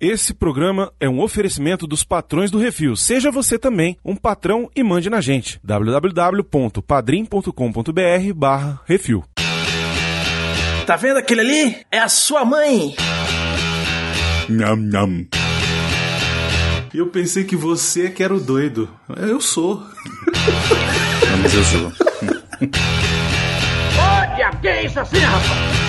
Esse programa é um oferecimento dos patrões do Refil. Seja você também um patrão e mande na gente. www.padrim.com.br barra Refil. Tá vendo aquele ali? É a sua mãe. Nham, nham. Eu pensei que você que era o doido. Eu sou. Não, mas eu sou. Diabo, que é isso assim, rapaz?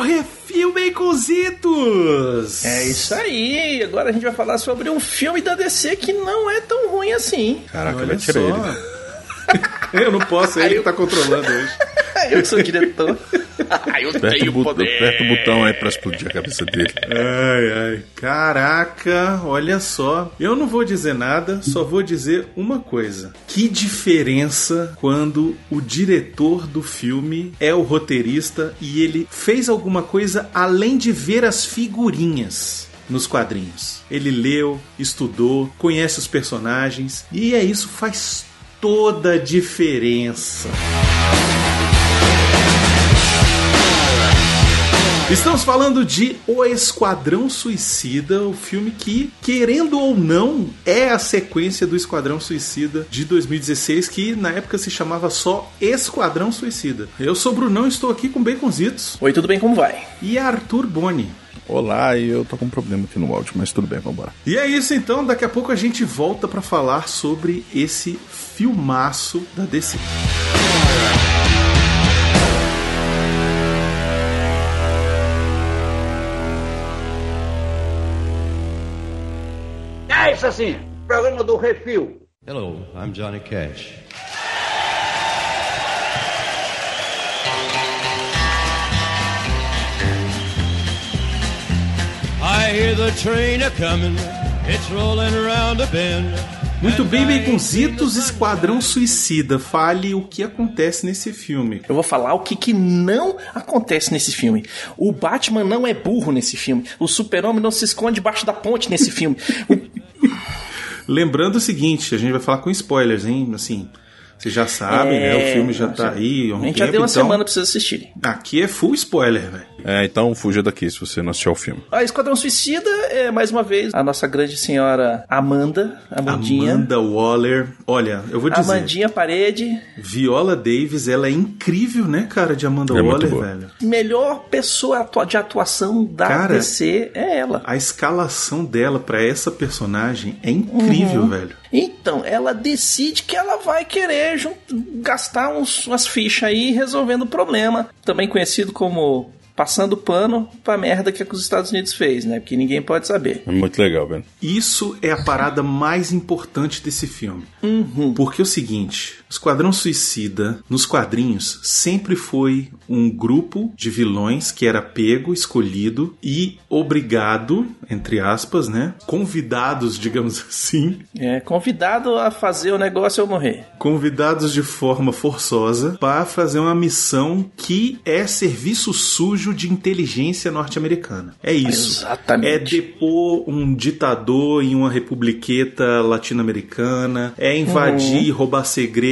Refil Baconzitos. É isso aí. Agora a gente vai falar sobre um filme da DC que não é tão ruim assim. Caraca, Olha vai tirar só. ele. Eu não posso, é ele que tá controlando hoje. Eu sou diretor. eu Aperta o, botão, aperta o botão aí pra explodir a cabeça dele. Ai, ai. Caraca, olha só. Eu não vou dizer nada, só vou dizer uma coisa. Que diferença quando o diretor do filme é o roteirista e ele fez alguma coisa além de ver as figurinhas nos quadrinhos. Ele leu, estudou, conhece os personagens e é isso faz toda a diferença. Estamos falando de O Esquadrão Suicida, o filme que, querendo ou não, é a sequência do Esquadrão Suicida de 2016, que na época se chamava só Esquadrão Suicida. Eu sou o Brunão, estou aqui com Baconzitos Oi, tudo bem? Como vai? e Arthur Boni. Olá, eu tô com um problema aqui no áudio, mas tudo bem, vambora. E é isso então, daqui a pouco a gente volta para falar sobre esse filmaço da DC. É isso assim, programa do Refil. Hello, I'm Johnny Cash. I hear the train a coming, it's rolling around a bend. Muito bem, Baconzitos, Esquadrão Suicida. Fale o que acontece nesse filme. Eu vou falar o que, que não acontece nesse filme. O Batman não é burro nesse filme. O super-homem não se esconde debaixo da ponte nesse filme. Lembrando o seguinte, a gente vai falar com spoilers, hein? Assim, vocês já sabem, né? O filme já tá aí um A gente já tempo, deu uma então semana pra vocês assistirem. Aqui é full spoiler, velho. É, então fuja daqui se você não assistiu ao filme. A Esquadrão Suicida é, mais uma vez, a nossa grande senhora Amanda, Amandinha. Amanda Waller. Olha, eu vou dizer, Amandinha Parede, Viola Davis, ela é incrível, né, cara, de Amanda É muito Waller, boa. velho. melhor pessoa de atuação da Cara, DC é ela. A escalação dela pra essa personagem é incrível, Uhum. velho. Então, ela decide que ela vai querer gastar uns, umas fichas aí resolvendo o problema. Também conhecido como passando pano pra merda que, que os Estados Unidos fez, né? Porque ninguém pode saber. É muito legal, velho. Isso é a parada mais importante desse filme. Uhum. Porque é o seguinte, Esquadrão Suicida, nos quadrinhos, sempre foi um grupo de vilões que era pego, escolhido e obrigado, entre aspas, né? Convidados, digamos assim, É convidado a fazer o negócio ou morrer. convidados de forma forçosa para fazer uma missão que é serviço sujo de inteligência norte-americana. É isso. Exatamente. É depor um ditador em uma republiqueta latino-americana, é invadir e roubar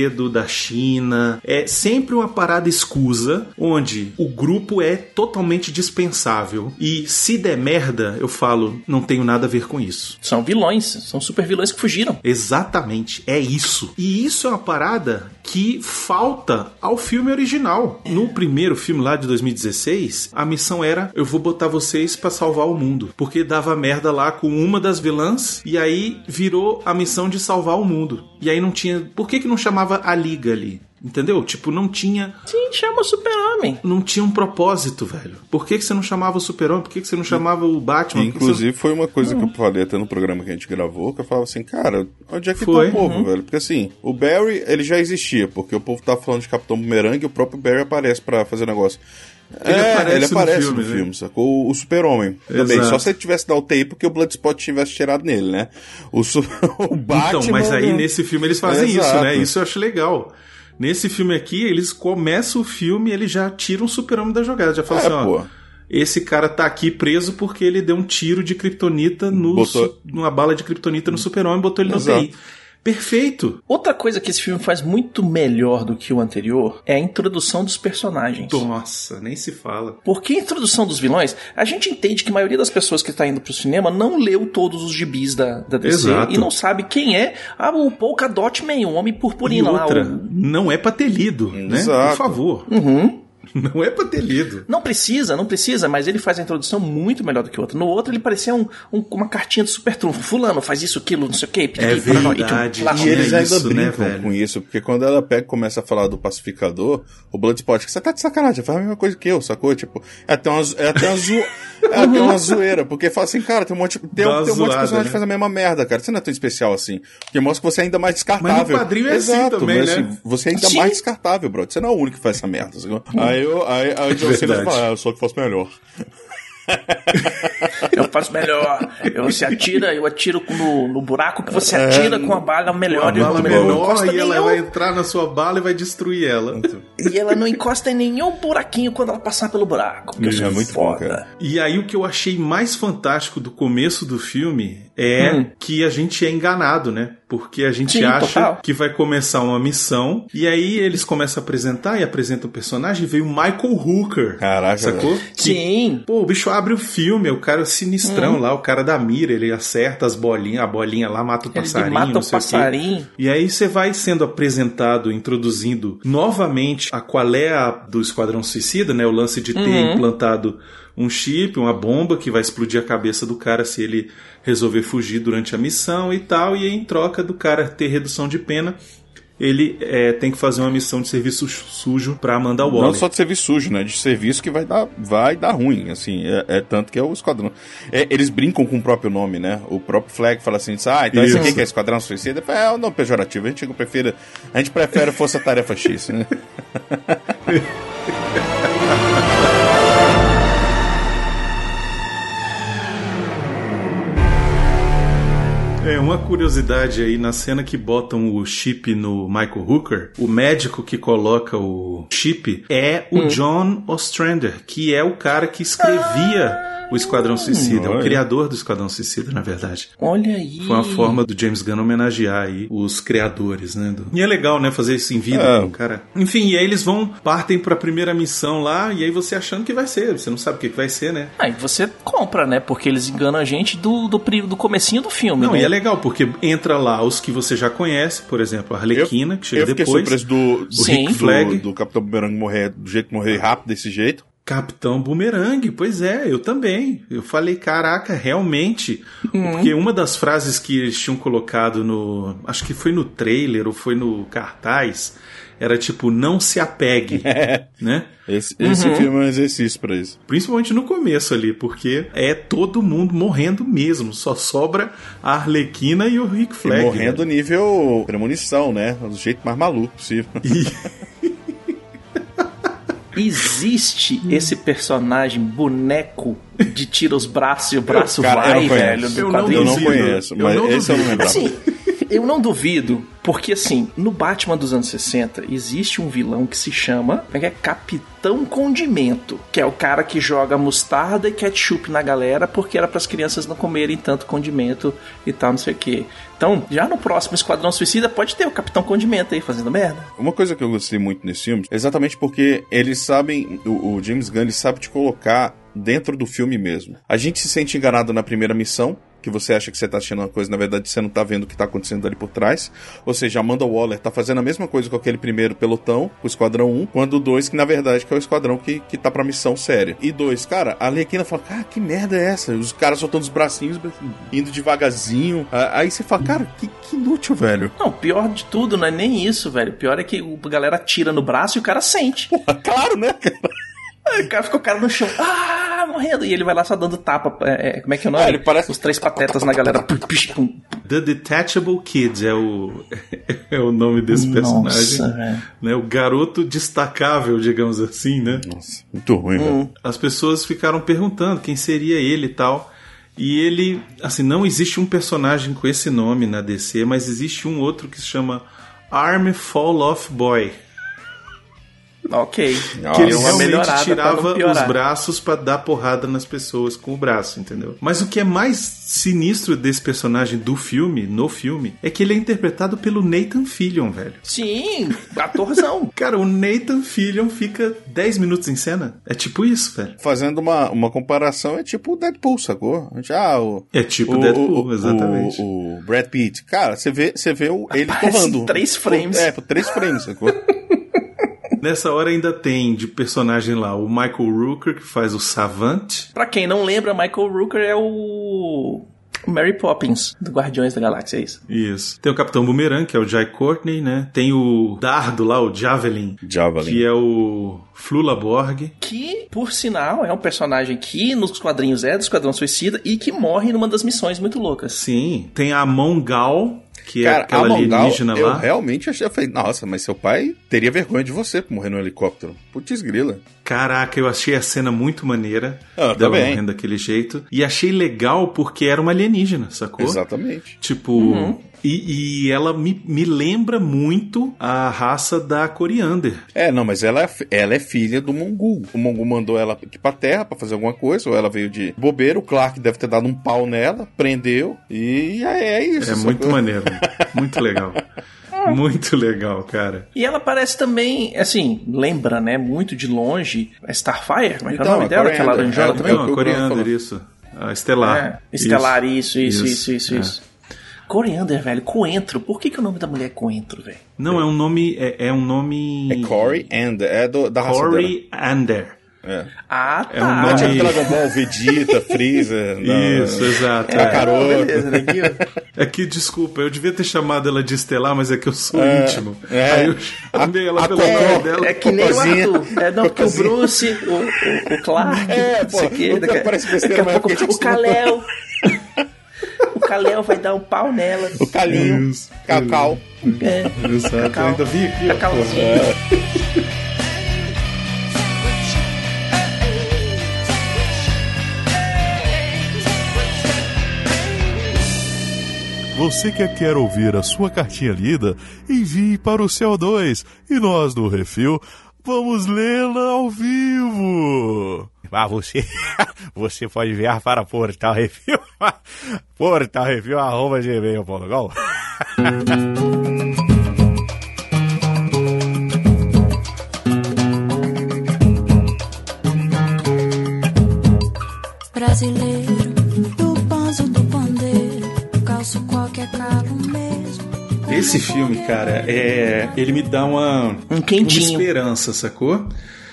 da China. É sempre uma parada escusa onde o grupo é totalmente dispensável. E se der merda, eu falo, não tenho nada a ver com isso. São vilões, são super vilões que fugiram. Exatamente, é isso. E isso é uma parada que falta ao filme original. No primeiro filme lá de 2016, a missão era: eu vou botar vocês pra salvar o mundo, porque dava merda lá com uma das vilãs e aí virou a missão de salvar o mundo. E aí não tinha, por que que não chamava a liga ali? Entendeu? Tipo, não tinha Sim, chama o super-homem. não tinha um propósito, velho. Por que, que você não chamava o Super-Homem? Por que, que você não chamava o Batman? Que que você- Inclusive, foi uma coisa que eu falei até no programa que a gente gravou, que eu falava assim, cara, onde é que Foi. tá o povo, velho? Porque assim, o Barry, ele já existia, porque o povo tava falando de Capitão Boomerang e o próprio Barry aparece pra fazer negócio. Ele é, aparece ele no aparece filme, no né? filme, sacou? O, o super-homem também. Só se ele tivesse dado UTI porque o Bloodspot tivesse tirado nele, né? O, su- o Batman... Então, mas aí né? nesse filme eles fazem Exato. isso, né? Isso eu acho legal. Nesse filme aqui, eles começam o filme ele já tira um super-homem da jogada. Já fala É, assim, ó. pô. Esse cara tá aqui preso porque ele deu um tiro de kryptonita no Botou- su- numa bala de kryptonita no super-homem e botou ele no Exato. TI. Perfeito. Outra coisa que esse filme faz muito melhor do que o anterior é a introdução dos personagens. Nossa, nem se fala. Porque a introdução dos vilões, a gente entende que a maioria das pessoas que está indo pro cinema não leu todos os gibis da, da DC Exato. e não sabe quem é ah, o Polka Dot Man, o Homem E Purpurina lá. outra, o- não é pra ter lido, né? Exato. Por favor. Uhum. Não é pra ter lido. Não precisa, não precisa, mas ele faz a introdução muito melhor do que o outro. No outro, ele parecia um, um- uma cartinha de super trunfo. Fulano, faz isso, aquilo, não sei o quê. É verdade. e lá, E eles É ainda isso, né, brincam velho? com isso, porque quando ela pega e começa a falar do pacificador, o Bloodsport, você tá de sacanagem, faz a mesma coisa que eu, sacou? Tipo, é até uma, é até uma, zo- é até uma zoeira, porque fala assim, cara, tem um monte, tem, Dá tem um monte de zoada, personagem né? que faz a mesma merda, cara. Você não é tão especial assim. Porque mostra que você é ainda mais descartável. Mas no quadrinho é assim Exato, também, mas, né? assim, você é ainda Sim. mais descartável, bro. Você não é o único que faz essa merda, sacou? Aí, eu, aí, aí o John Cena fala, ah, eu sou que faço melhor. Eu faço melhor. Eu, você atira, eu atiro no, no buraco que você atira com a bala melhor. A bala menor e ela nenhum- vai entrar na sua bala e vai destruir ela. E ela não encosta em nenhum buraquinho quando ela passar pelo buraco. Porque eu Isso sou é muito bom, foda. cara. E aí o que eu achei mais fantástico do começo do filme é Hum. que a gente é enganado, né? Porque a gente Sim, acha total. que vai começar uma missão e aí eles começam a apresentar e apresentam o personagem e veio o Michael Hooker. Caraca, Sacou? Que, Sim. Pô, o bicho abre o filme, é o cara sinistrão Hum. lá, o cara da mira, ele acerta as bolinhas, a bolinha lá mata o Ele passarinho, mata não o sei o quê. passarinho. E aí você vai sendo apresentado, introduzindo novamente a qual é a do Esquadrão Suicida, né? O lance de ter Uhum. implantado um chip, uma bomba que vai explodir a cabeça do cara se ele resolver fugir durante a missão e tal. E em troca do cara ter redução de pena, ele é, tem que fazer uma missão de serviço sujo pra Amanda Waller. Não só de serviço sujo, né? De serviço que vai dar, vai dar ruim, assim. É, é tanto que é o esquadrão. É, eles brincam com o próprio nome, né? O próprio Flag fala assim: ah, então esse aqui Isso. que é Esquadrão Suicida. É um nome pejorativo. A gente prefere, a gente prefere Força Tarefa X, né? É, uma curiosidade aí, na cena que botam o chip no Michael Hooker, o médico que coloca o chip é o John Ostrander, que é o cara que escrevia o Esquadrão Suicida, é o criador do Esquadrão Suicida, na verdade. Olha aí. Foi uma forma do James Gunn homenagear aí os criadores, né? do- E é legal, né? Fazer isso em vida, É. cara. Enfim, e aí eles vão, partem pra primeira missão lá, e aí você achando que vai ser, você não sabe o que, que vai ser, né? Aí você compra, né? Porque eles enganam a gente do, do, do comecinho do filme. Não, né? e é legal, porque entra lá os que você já conhece, por exemplo, a Arlequina, que chega eu fiquei depois. surpreso do, do, Sim. do, Flag. do Capitão Boomerang morrer do jeito que morrer rápido desse jeito. Capitão Boomerang, pois é, eu também. Eu falei, caraca, realmente. Porque uma das frases que eles tinham colocado no. Acho que foi no trailer ou foi no cartaz. Era tipo, não se apegue. né? Esse, esse filme é um exercício pra isso. Principalmente no começo ali, porque é todo mundo morrendo mesmo. Só sobra a Arlequina e o Rick E Flag. morrendo né? nível premonição, né? Do jeito mais maluco possível. E- Existe esse personagem boneco de tira os braços e o braço Cara, eu vai, não conheço. velho, do Eu não. Eu não conheço, Eu mas não esse eu não lembrava. Assim, eu não duvido, porque assim, no Batman dos anos 60, existe um vilão que se chama é é? Capitão Condimento, que é o cara que joga mostarda e ketchup na galera porque era para as crianças não comerem tanto condimento e tal, não sei o quê. Então, já no próximo Esquadrão Suicida pode ter o Capitão Condimento aí fazendo merda. Uma coisa que eu gostei muito nesse filme é exatamente porque eles sabem, o, o James Gunn ele sabe te colocar dentro do filme mesmo. A gente se sente enganado na primeira missão, que você acha que você tá assistindo uma coisa, na verdade você não tá vendo o que tá acontecendo ali por trás. Ou seja, Amanda Waller tá fazendo a mesma coisa com aquele primeiro pelotão, o Esquadrão 1, quando o 2, que na verdade que é o Esquadrão que, que tá pra missão séria. E dois, cara, a Arlequina fala, cara, que merda é essa? Os caras soltando os bracinhos, indo devagarzinho. Ah, Aí você fala, cara, que, que inútil, velho. Não, pior de tudo não é nem isso, velho. O pior é que a galera tira no braço e o cara sente. claro, né, cara? Aí o cara fica o cara no chão, ah, morrendo. E ele vai lá só dando tapa. é, é, como é que é o nome? Ah, ele parece- Os três patetas na galera. The Detachable Kids é o, é o nome desse Nossa, personagem. velho. né? O garoto destacável, digamos assim, né? Nossa, muito ruim, velho. As pessoas ficaram perguntando quem seria ele e tal. E ele, assim, não existe um personagem com esse nome na DC, mas existe um outro que se chama Arm Fall Off Boy. Ok. Que ele realmente tirava os braços pra dar porrada nas pessoas com o braço, entendeu? Mas o que é mais sinistro desse personagem do filme, no filme, é que ele é interpretado pelo Nathan Fillion, velho. Sim, atorzão. Cara, o Nathan Fillion fica 10 minutos em cena. É tipo isso, velho. Fazendo uma, uma comparação, é tipo o Deadpool, sacou? Já o. É tipo Deadpool, exatamente. O, o Brad Pitt. Cara, você vê, você vê o, ele Aparece torrando. três frames. É, por três frames, sacou? Nessa hora ainda tem de personagem lá o Michael Rooker, que faz o Savant. Pra quem não lembra, Michael Rooker é o Mary Poppins do Guardiões da Galáxia, é isso. Isso. Tem o Capitão Boomerang, que é o Jai Courtney, né? Tem o Dardo lá, o Javelin, Javelin. que é o Flula Borg. Que, por sinal, é um personagem que nos quadrinhos é do Esquadrão Suicida e que morre numa das missões muito loucas. Sim. Tem a Mongal, que é Cara, aquela a Mongal, alienígena eu lá. realmente achei, eu falei, nossa, mas seu pai teria vergonha de você por morrer no helicóptero. Putz grila. Caraca, eu achei a cena muito maneira. Ah, dela morrendo daquele jeito. E achei legal porque era uma alienígena, sacou? Exatamente. Tipo. E, e ela me, me lembra muito a raça da Coriander. É, não, mas ela, é ela é filha do Mongu. O Mongu mandou ela aqui pra terra pra fazer alguma coisa, ou ela veio de bobeira. O Clark deve ter dado um pau nela, prendeu, e é, é isso. É muito maneiro. Muito legal. Muito legal, cara. E ela parece também, assim, lembra, né, muito de longe, a Starfire, como é que é Então, o nome a dela? Aquela laranjola É, também? Não, a Coriander, isso. A Estelar. É, Estelar, isso, isso, Isso, isso, isso, é. isso. Coriander, velho, Coentro. Por que, que o nome da mulher é Coentro, velho? Não, é um nome. É, é um nome. É Corey and é do, da raça Corey Ander. dela. É. Ah, tá. É um Não é tipo nome- Dragon Ball, Vegeta, Freeza. não. Isso, exato. É, É. Caroto. beleza, né? É que, desculpa, eu devia ter chamado ela de Estelar, mas é que eu sou É, íntimo. é. Aí eu chamei ela A- pelo a nome dela. É que nem o. Arthur. É, não, porque o. Bruce, o, o, o Clark, É, não sei o pô, daqui, parece daqui besteira, a mas pouco é o Kalel. O Kalel vai dar um pau nela. O Calinho. Cacau. É, Exato, eu Cacau. ainda vi aqui. ó. Cacauzinho. Você que quer ouvir a sua cartinha lida, envie para o CO2 e nós do Refil vamos lê-la ao vivo. Ah, você, você pode enviar para Portal Refil, Portal Refil, arroba gmail.com. Brasileiro, do banzo do pandeiro, calço qualquer calo mesmo. Esse filme, cara, é. Ele me dá uma. Um Uma quentinho. esperança, sacou?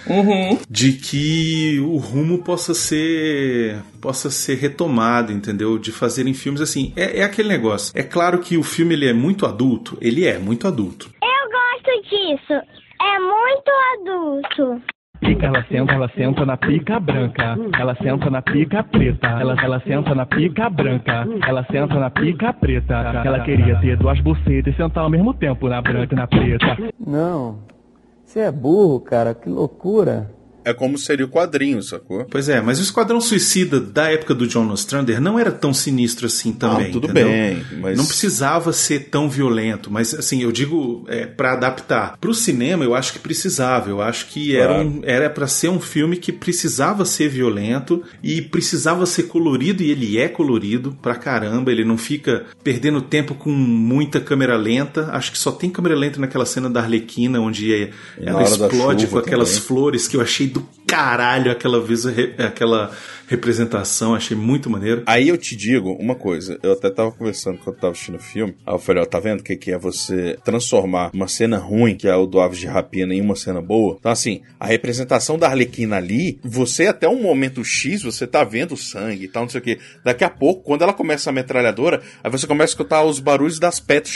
Uhum. De que o rumo possa ser. possa ser retomado, entendeu? De fazerem filmes assim. É, é aquele negócio. É claro que o filme ele é muito adulto. Ele é muito adulto. Eu gosto disso. É muito adulto. Pica, ela senta, ela senta na pica branca. Ela senta na pica preta. Ela, ela senta na pica branca. Ela senta na pica preta. Ela queria ter duas bucetas e sentar ao mesmo tempo na branca e na preta. Não. Você é burro, cara. Que loucura. É como seria o quadrinho, sacou? Pois é, mas o Esquadrão Suicida da época do John Ostrander não era tão sinistro assim também. Ah, tudo entendeu? bem, mas- Não precisava ser tão violento, mas assim, eu digo é, para adaptar. Pro cinema, eu acho que precisava. Eu acho que era Claro. um, era para ser um filme que precisava ser violento e precisava ser colorido, e ele é colorido pra caramba. Ele não fica perdendo tempo com muita câmera lenta. Acho que só tem câmera lenta naquela cena da Arlequina, onde é- ela explode com aquelas também. flores que eu achei do caralho aquela vez aquela representação, achei muito maneiro. Aí eu te digo uma coisa, eu até tava conversando quando eu tava assistindo o filme, aí eu falei, ó, tá vendo o que, que é você transformar uma cena ruim, que é o do Aves de Rapina, em uma cena boa? Então assim, a representação da Arlequina ali, você até um momento X, você tá vendo sangue e tal, não sei o que. Daqui a pouco, quando ela começa a metralhadora, aí você começa a escutar os barulhos das pedras,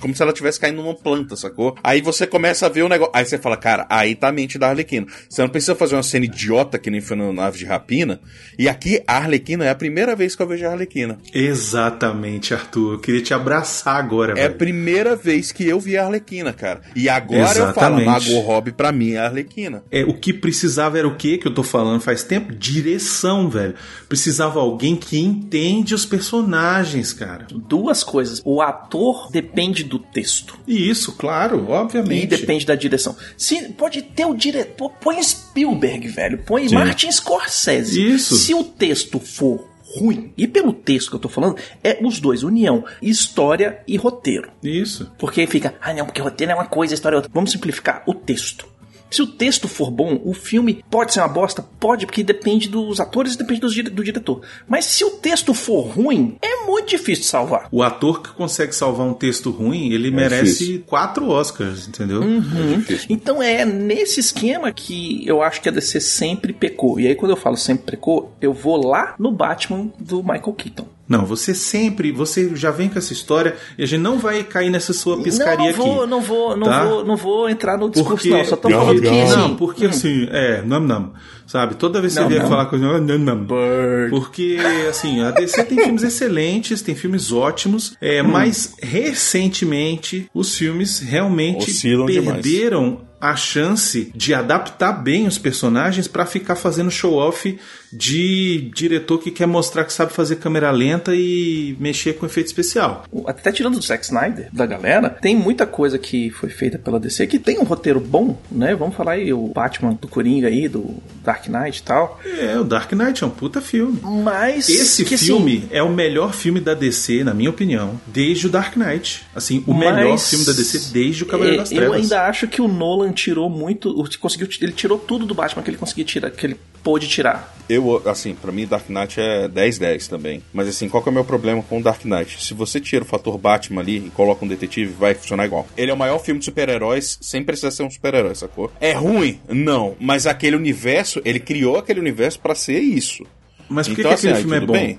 como se ela estivesse caindo numa planta, sacou? Aí você começa a ver o negócio, aí você fala, cara, aí tá a mente da Arlequina. Você não precisa fazer uma cena idiota que nem foi no Nave de Rapina. E aqui a Arlequina é a primeira vez que eu vejo a Arlequina. Exatamente, Arthur. Eu queria te abraçar agora, É a velho. primeira vez que eu vi a Arlequina, cara. E agora eu falo, Exatamente. Mago Robbie pra mim é a Arlequina. É, o que precisava era o que que eu tô falando faz tempo? Direção, velho. Precisava alguém que entende os personagens, cara. Duas coisas. O ator depende do texto. E isso, claro, obviamente. E depende da direção. Se pode ter o diretor, põe Spielberg, velho. Põe Martin Scorsese. Isso. Se o texto for ruim, e pelo texto que eu tô falando, é os dois, união, história e roteiro. Isso. Porque fica, ah não, porque roteiro é uma coisa, história é outra. Vamos simplificar o texto. Se o texto for bom, o filme pode ser uma bosta? Pode, porque depende dos atores e depende dire- do diretor. Mas se o texto for ruim, é muito difícil de salvar. O ator que consegue salvar um texto ruim, ele merece difícil. quatro Oscars, entendeu? Uhum. Então é nesse esquema que eu acho que a DC sempre pecou. E aí quando eu falo sempre pecou, eu vou lá no Batman do Michael Keaton. Não, você sempre, você já vem com essa história e a gente não vai cair nessa sua piscaria não, não vou, aqui. não vou, não tá? vou, não vou entrar no discurso Porque, não, só tô não, falando que assim, não, porque assim, é, não, não, sabe? Toda vez que Não, você vier falar coisa, não, não, porque assim, a DC tem filmes excelentes, tem filmes ótimos, é, Hum. mas recentemente os filmes realmente Oscilam demais. A chance de adaptar bem os personagens pra ficar fazendo show off de diretor que quer mostrar que sabe fazer câmera lenta e mexer com efeito especial. até tirando do Zack Snyder, da galera, tem muita coisa que foi feita pela DC que tem um roteiro bom, né? Vamos falar aí o Batman do Coringa aí, do Dark Knight e tal. É, o Dark Knight é um puta filme. Mas Esse que, assim, filme é o melhor filme da DC, na minha opinião, desde o Dark Knight. Assim, o melhor filme da DC desde o Cavaleiro é, das Trevas. Eu ainda acho que o Nolan tirou muito, o- conseguiu, ele tirou tudo do Batman que ele conseguia tirar, que ele pôde tirar. Eu, assim, pra mim Dark Knight é 10-10 também. Mas assim, qual que é o meu problema com o Dark Knight? Se você tira o fator Batman ali e coloca um detetive, vai funcionar igual. Ele é o maior filme de super-heróis sem precisar ser um super-herói, sacou? É ruim? Não. Mas aquele universo, ele criou aquele universo pra ser isso. Mas por que, Então, que aquele assim, filme é bom? bem.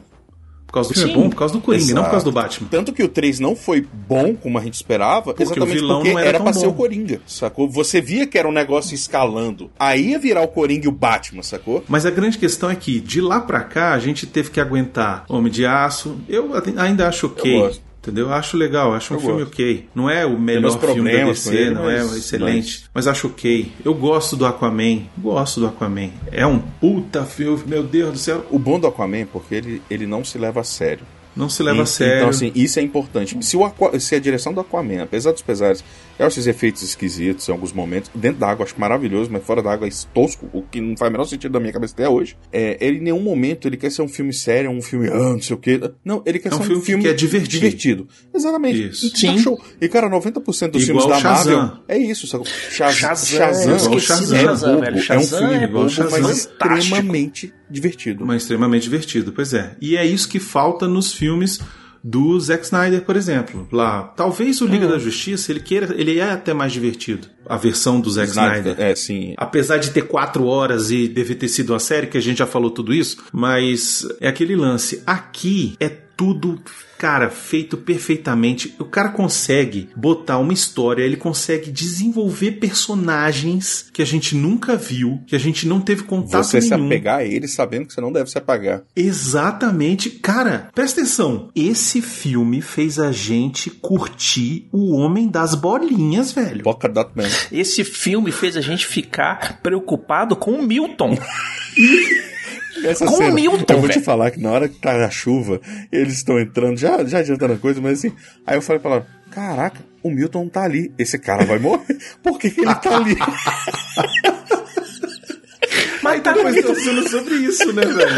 Por causa do filme é Sim. bom? Por causa do Coringa, não por causa do Exato. Batman. Tanto que o 3 não foi bom como a gente esperava, Porque o exatamente vilão porque não era era, pra ser bom. o Coringa, sacou? Você via que era um negócio escalando. Aí ia virar o Coringa e o Batman, sacou? Mas a grande questão é que, de lá pra cá, a gente teve que aguentar Homem de Aço. Eu ainda acho ok. Eu. Entendeu? Eu acho legal, acho um Eu filme gosto. ok. Não é o melhor filme da DC, ele, não é mas- excelente, mas... acho ok. Eu gosto do Aquaman, gosto do Aquaman. É um puta filme, meu Deus do céu. O bom do Aquaman é porque ele, ele não se leva a sério. Não se leva a E- sério. Então, assim, isso é importante. Se, o Aqua- se a direção do Aquaman, apesar dos pesares, é esses efeitos esquisitos em alguns momentos, dentro da água acho maravilhoso, mas fora da água é tosco, o que não faz o menor sentido da minha cabeça até hoje. É, ele em nenhum momento ele quer ser um filme sério, um filme, ah, não sei o quê. Não, ele quer É um ser filme um que filme quer divertir. divertido. Exatamente. Isso. E tá Sim. show. E, cara, 90% dos Igual filmes da Shazam. Marvel é isso. Sabe? Shaz- Shazam, Shazam, eu esqueci do é Shazam, bobo, velho. é um Shazam filme é bobo, mas fantástico. extremamente divertido. Mas extremamente divertido, pois é. E é isso que falta nos filmes do Zack Snyder, por exemplo. Lá, talvez o Liga Hum. da Justiça, ele queira, ele é até mais divertido. A versão do Zack Snyder. É, sim. Apesar de ter quatro horas e deve ter sido uma série, que a gente já falou tudo isso, mas é aquele lance. Aqui é tudo, cara, feito perfeitamente. O cara consegue botar uma história, ele consegue desenvolver personagens que a gente nunca viu, que a gente não teve contato Você se nenhum. apegar a ele sabendo que você não deve se apagar. Exatamente. Cara, presta atenção. Esse filme fez a gente curtir o Homem das Bolinhas, velho. Polka Dot Man. Esse filme fez a gente ficar preocupado com o Milton. Essa Com o cena, Milton, Eu vou te velho. falar que na hora que tá a chuva, eles estão entrando, já, já adiantando a coisa, mas assim. Aí eu falei pra ela: caraca, o Milton tá ali. Esse cara vai morrer. Por que, que ele tá ali? Mas tá depois pensando sobre isso, né, velho?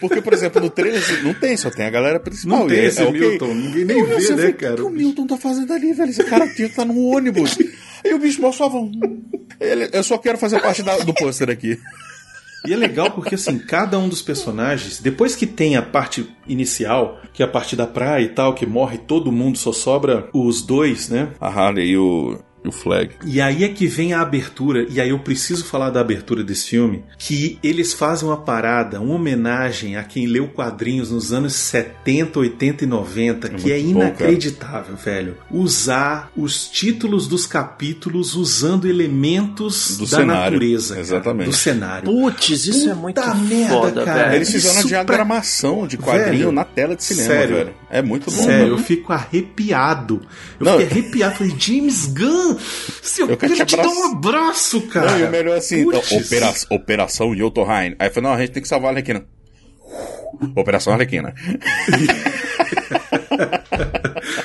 Porque, por exemplo, no trailer não tem, só tem a galera principal. Não tem é- esse é ok. Milton, ninguém nem Eu vê, assim, né, falei, cara? O que o Milton tá fazendo ali, velho? Esse cara tinha que estar num ônibus. Aí o bicho mostrava. Ele, eu só quero fazer parte da- do pôster aqui. E é legal porque, assim, cada um dos personagens, depois que tem a parte inicial, que é a parte da praia e tal, que morre todo mundo, só sobra os dois, né? A Harley e o, o Flag. E aí é que vem a abertura, e aí eu preciso falar da abertura desse filme, que eles fazem uma parada, uma homenagem a quem leu quadrinhos nos anos 70, 80 e 90, que é muito bom, inacreditável, velho. Usar os títulos dos capítulos usando elementos Do da cenário, natureza, cara, exatamente. do cenário. Putz, isso é Puta muito merda, foda, cara. velho. Eles fizeram uma isso pra- diagramação de quadrinho Velho, na tela de cinema, sério. velho. É muito bom. Sério, eu fico arrepiado. Eu Não, fiquei arrepiado. Falei, James Gunn, seu Eu quero quero te dar um abraço, cara. Não, e o melhor é assim, Putz. opera, Operação Jotunheim. Aí falou, não, a gente tem que salvar a Arlequina. Operação Arlequina.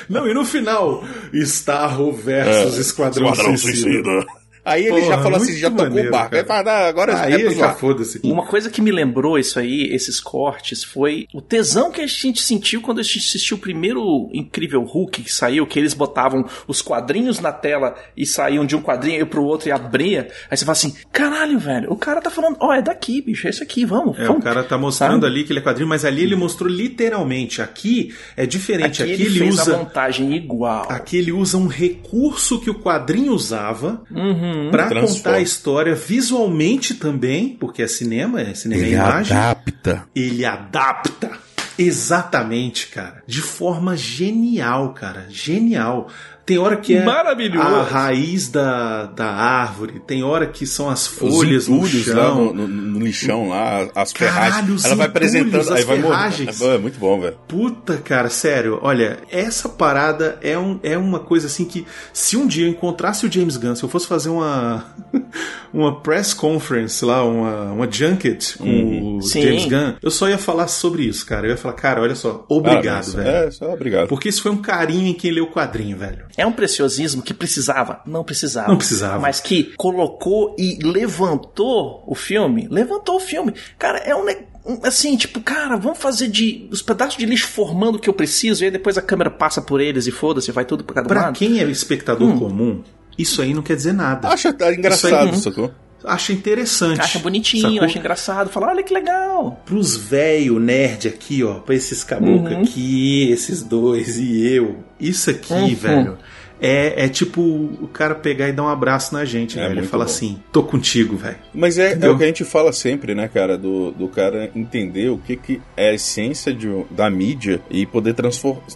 Não, e no final, Starro versus É, Esquadrão, Esquadrão Suicida. Suicida. Aí ele já Porra, falou assim, já tocou maneiro, o barco. cara. Aí fala, ah, agora Aí é já foda-se. Uma coisa que me lembrou isso aí, esses cortes, foi o tesão que a gente sentiu quando a gente assistiu o primeiro Incrível Hulk que saiu, que eles botavam os quadrinhos na tela e saíam de um quadrinho pro outro e abria. Aí você fala assim: caralho, velho, o cara tá falando, ó, é daqui, bicho, é isso aqui, vamos. É, vamos. o cara tá mostrando Sabe? ali que ele é quadrinho, mas ali ele mostrou literalmente. Aqui é diferente. Aqui, Aqui, ele, ele, fez a usa. montagem igual. Aqui ele usa um recurso que o quadrinho usava Uhum. Pra Transforma. contar a história visualmente também, porque é cinema, é cinema e Ele imagem. adapta. Ele adapta. Exatamente, cara. De forma genial, cara. Genial. Tem hora que é Maravilhoso. a raiz da, da árvore, tem hora que são as Os folhas no entulhos chão. lá no, no- no lixão lá, as Caralho, ferragens. os Ela vai apresentando, aí as vai morrer. ferragens. É muito bom, velho. Puta, cara, sério, olha, essa parada é, um, é uma coisa assim que se um dia eu encontrasse o James Gunn, se eu fosse fazer uma uma press conference lá, uma, uma junket com Uhum. o Sim. James Gunn, eu só ia falar sobre isso, cara. Eu ia falar, cara, olha só, obrigado, Parabéns. velho. É, só obrigado. Porque isso foi um carinho em quem leu o quadrinho, velho. É um preciosismo que precisava? Não precisava. Não precisava. Mas que colocou e levantou o filme. Levantou o filme. Cara, é um. um- Assim, tipo, cara, vamos fazer de os pedaços de lixo formando o que eu preciso, e aí depois a câmera passa por eles e foda-se, vai tudo pra cada Pra lado. quem é espectador Hum. comum, isso aí não quer dizer nada. Acha tá Isso engraçado, aí- sacou? Acha interessante. Acha bonitinho, sacou? acha engraçado, fala, olha que legal. pros velho nerd aqui, ó, pra esses caboclos Uhum. aqui, esses dois e eu. Isso aqui, Uhum. velho. É, é tipo o cara pegar e dar um abraço na gente, É velho. E muito falar bom. assim: tô contigo, velho. Mas é, é o que a gente fala sempre, né, cara? Do, do cara entender o que, que é a essência de, da mídia e poder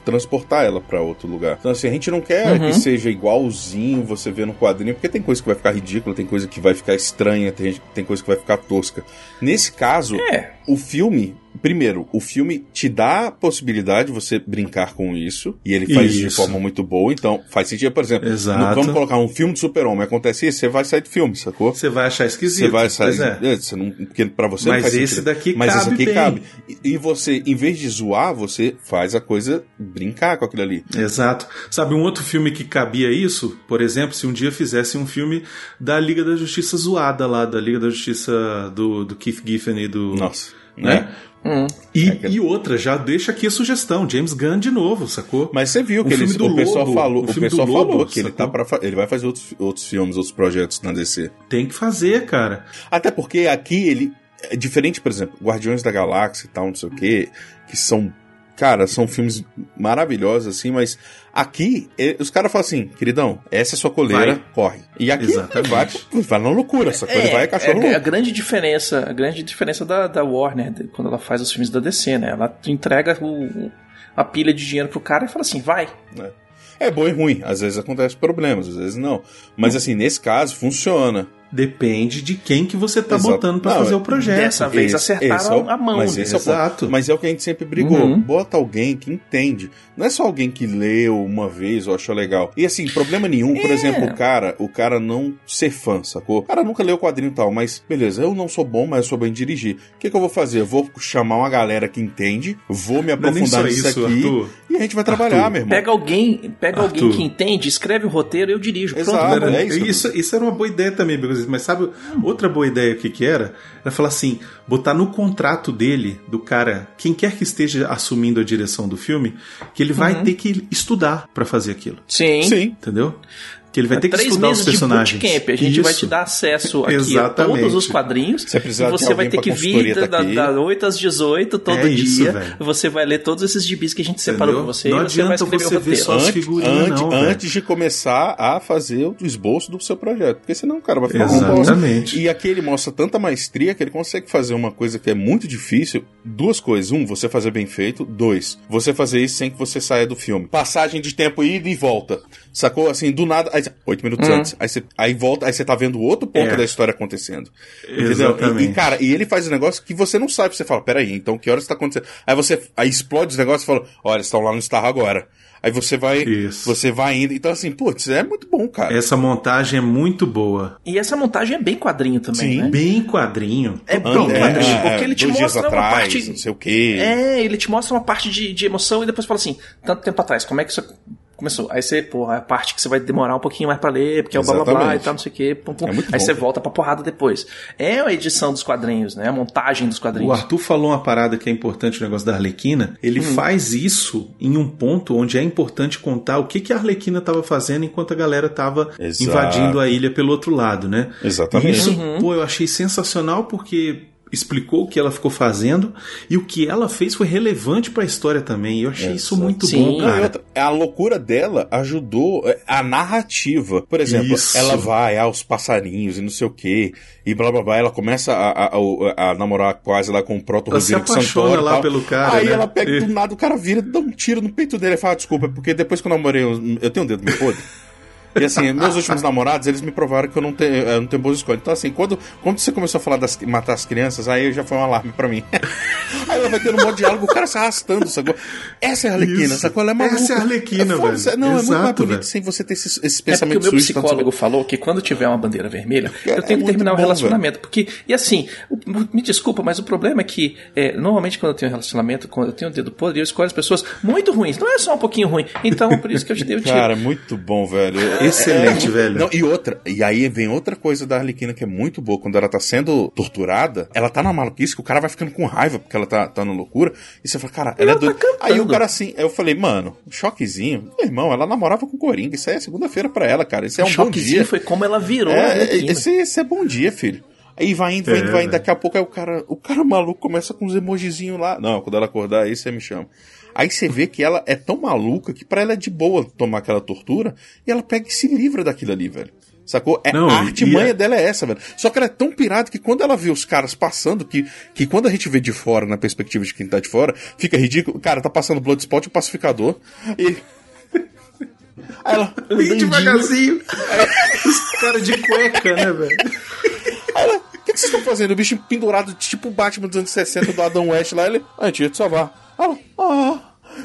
transportar ela pra outro lugar. Então, assim, a gente não quer Uhum. que seja igualzinho você vê no quadrinho, porque tem coisa que vai ficar ridícula, tem coisa que vai ficar estranha, tem, tem coisa que vai ficar tosca. Nesse caso, É. o filme. Primeiro, o filme te dá a possibilidade de você brincar com isso, e ele faz isso de forma muito boa, então faz sentido, por exemplo, Exato. no- vamos colocar um filme de super-homem, acontece isso, você vai sair do filme, sacou? Você vai achar esquisito. Você vai sair. É. é, você não, porque pra você Mas não faz esse sentido. daqui Mas esse cabe aqui bem. cabe. E, e você, em vez de zoar, você faz a coisa brincar com aquilo ali. Exato. Sabe um outro filme que cabia isso? Por exemplo, se um dia fizesse um filme da Liga da Justiça zoada lá, da Liga da Justiça do, do Keith Giffen e do. Nossa. Né? Hum. E, É e outra, já deixa aqui a sugestão: James Gunn de novo, sacou? Mas você viu O que ele, o pessoal Lobo, falou, o o pessoal Lobo, falou que ele tá para ele vai fazer outros, outros filmes, outros projetos na DC. Tem que fazer, cara. Até porque aqui ele é diferente, por exemplo, Guardiões da Galáxia e tal, não sei o que, que são, cara, são filmes maravilhosos assim, mas aqui os caras falam assim, queridão, essa é sua coleira, Vai. corre. E aqui Exatamente. vai, vai na loucura, essa coisa vai cachorro é, a louco. grande diferença, a grande diferença da, da Warner quando ela faz os filmes da DC, né? Ela entrega o, a pilha de dinheiro pro cara e fala assim, vai. É bom e ruim, às vezes acontece problemas, às vezes não. Mas assim, nesse caso funciona. Depende de quem que você tá Exato. botando pra Não, fazer o projeto. dessa vez acertaram é o- a mão, Mas né? esse é o. Mas é o que a gente sempre brigou. Uhum. Bota alguém que entende. Não é só alguém que leu uma vez ou achou legal. E assim, problema nenhum, por É. exemplo, o cara, o cara não ser fã, sacou? O cara nunca leu o quadrinho e tal, mas beleza, eu não sou bom, mas eu sou bem dirigir. O que, que eu vou fazer? Eu vou chamar uma galera que entende, vou me é aprofundar nisso isso, aqui Arthur. e a gente vai trabalhar, Arthur, meu irmão. Pega alguém, pega Arthur. alguém que entende, escreve o roteiro, eu dirijo. Pronto, Exato. acabou. é isso. isso, isso era uma boa ideia também, Begozitos, mas sabe outra boa ideia que, que era? Era falar assim: botar no contrato dele, do cara, quem quer que esteja assumindo a direção do filme, que ele vai Uhum. ter que estudar pra fazer aquilo. Sim. Sim. Entendeu? Que ele vai ter que Três estudar os meses de personagens. bootcamp. A gente vai Isso. te dar acesso aqui a todos os quadrinhos. Você precisa e de você vai ter que vir da, daqui. da, da 8 às 18 todo É isso, dia. velho. você vai ler todos esses gibis que a gente separou Entendeu? pra você Não e você vai adianta escrever você o ver roteiro. só as Antes, figurinhas, antes, não, antes de começar a fazer o esboço do seu projeto. Porque senão o cara vai ficar. Exatamente. E aqui ele mostra tanta maestria que ele consegue fazer uma coisa que é muito difícil. Duas coisas. Um, você fazer bem feito. Dois, você fazer isso sem que você saia do filme. Passagem de tempo ida e volta. Sacou? Assim, do nada. Aí, oito minutos Hum. antes. Aí você aí volta, aí você tá vendo outro ponto É. da história acontecendo. Entendeu? Exatamente. E, e, cara, e ele faz um negócio que você não sabe. Você fala, peraí, então que horas tá acontecendo? Aí você aí explode os negócios e fala, olha, estão lá no Star agora. Aí você vai. Isso. Você vai indo. Então, assim, putz, é muito bom, cara. Essa montagem é muito boa. E essa montagem é bem quadrinho também, Sim. né? Bem quadrinho. É bem quadrinho, porque ele te mostra uma atrás, parte- não sei o quê. É, ele te mostra uma parte de, de emoção e depois fala assim, tanto tempo atrás, como é que isso começou? Aí você, pô, a parte que você vai demorar um pouquinho mais pra ler, porque é o blá blá blá e tal, não sei o quê. Pum, pum. É muito Aí bom, você volta pra porrada depois. É a edição dos quadrinhos, né? A montagem dos O quadrinhos. Arthur falou uma parada que é importante, o negócio da Arlequina. Ele Hum. faz isso em um ponto onde é importante contar o que, que a Arlequina estava fazendo enquanto a galera estava Exato. invadindo a ilha pelo outro lado, né? Exatamente. E isso, Uhum. pô, eu achei sensacional porque explicou o que ela ficou fazendo e o que ela fez foi relevante pra história também. E eu achei isso muito Sim. bom, e cara. outra, a loucura dela ajudou é, a narrativa. Por exemplo, Isso. ela vai aos passarinhos e não sei o que, e blá blá blá. Ela começa a, a- a- a namorar quase lá com o proto Ela se Rodrigo apaixona Santoro. e lá pelo cara, Aí né? ela pega É. do nada, o cara vira, dá um tiro no peito dele e fala: Desculpa, é porque depois que eu namorei, eu, eu tenho um dedo meio podre. E assim, meus últimos namorados, eles me provaram que eu não tenho, eu não tenho boas escolhas. Então, assim, quando, quando você começou a falar das matar as crianças, aí já foi um alarme pra mim. aí ela vai tendo um monte de diálogo, o cara se arrastando, sacou? Essa é a Arlequina, Isso. sacou? Ela é maluca. Essa é a Arlequina, foda, velho. Não, é muito mais Exato, bonito velho. sem você ter esses, esses É porque o pensamentos meu psicólogo falou que quando tiver uma bandeira vermelha, eu tenho que muito terminar o bom, relacionamento. Porque, e assim, o- me desculpa, mas o problema é que, é, normalmente quando eu tenho um relacionamento, quando eu tenho o dedo podre, eu escolho as pessoas muito ruins. Não é só um pouquinho ruim. Então, por isso que eu te dei o tiro. Cara, muito bom, velho. Excelente, É, velho. Não, e outra, e aí vem outra coisa da Arlequina que é muito boa. Quando ela tá sendo torturada, ela tá na maluquice que o cara vai ficando com raiva porque ela tá, tá na loucura. E você fala, cara, ela, é ela tá doida. cantando. aí o cara assim, aí eu falei, mano, um choquezinho. Meu irmão, ela namorava com o Coringa. Isso aí é segunda-feira pra ela, cara. Isso é o um bom choquezinho dia. foi como ela virou É, esse, esse é bom dia, filho. Aí vai indo, vai indo, É, vai indo. Daqui a pouco aí o cara, o cara maluco começa com uns emojizinhos lá. Não, quando ela acordar aí você me chama. Aí você vê que ela é tão maluca que pra ela é de boa tomar aquela tortura e ela pega e se livra daquilo ali, velho. Sacou? É, Não, a artimanha é- dela é essa, velho. Só que ela é tão pirada que quando ela vê os caras passando, que, que quando a gente vê de fora, na perspectiva de quem tá de fora, fica ridículo. Cara, tá passando Bloodspot e o pacificador. E. Aí ela. Bem devagarzinho. Os caras de cueca, né, velho? Aí ela, o que, que vocês estão fazendo? O bicho pendurado, tipo o Batman dos anos 60 do Adam West lá, ele, ah, a gente ia te salvar. Ela, ah,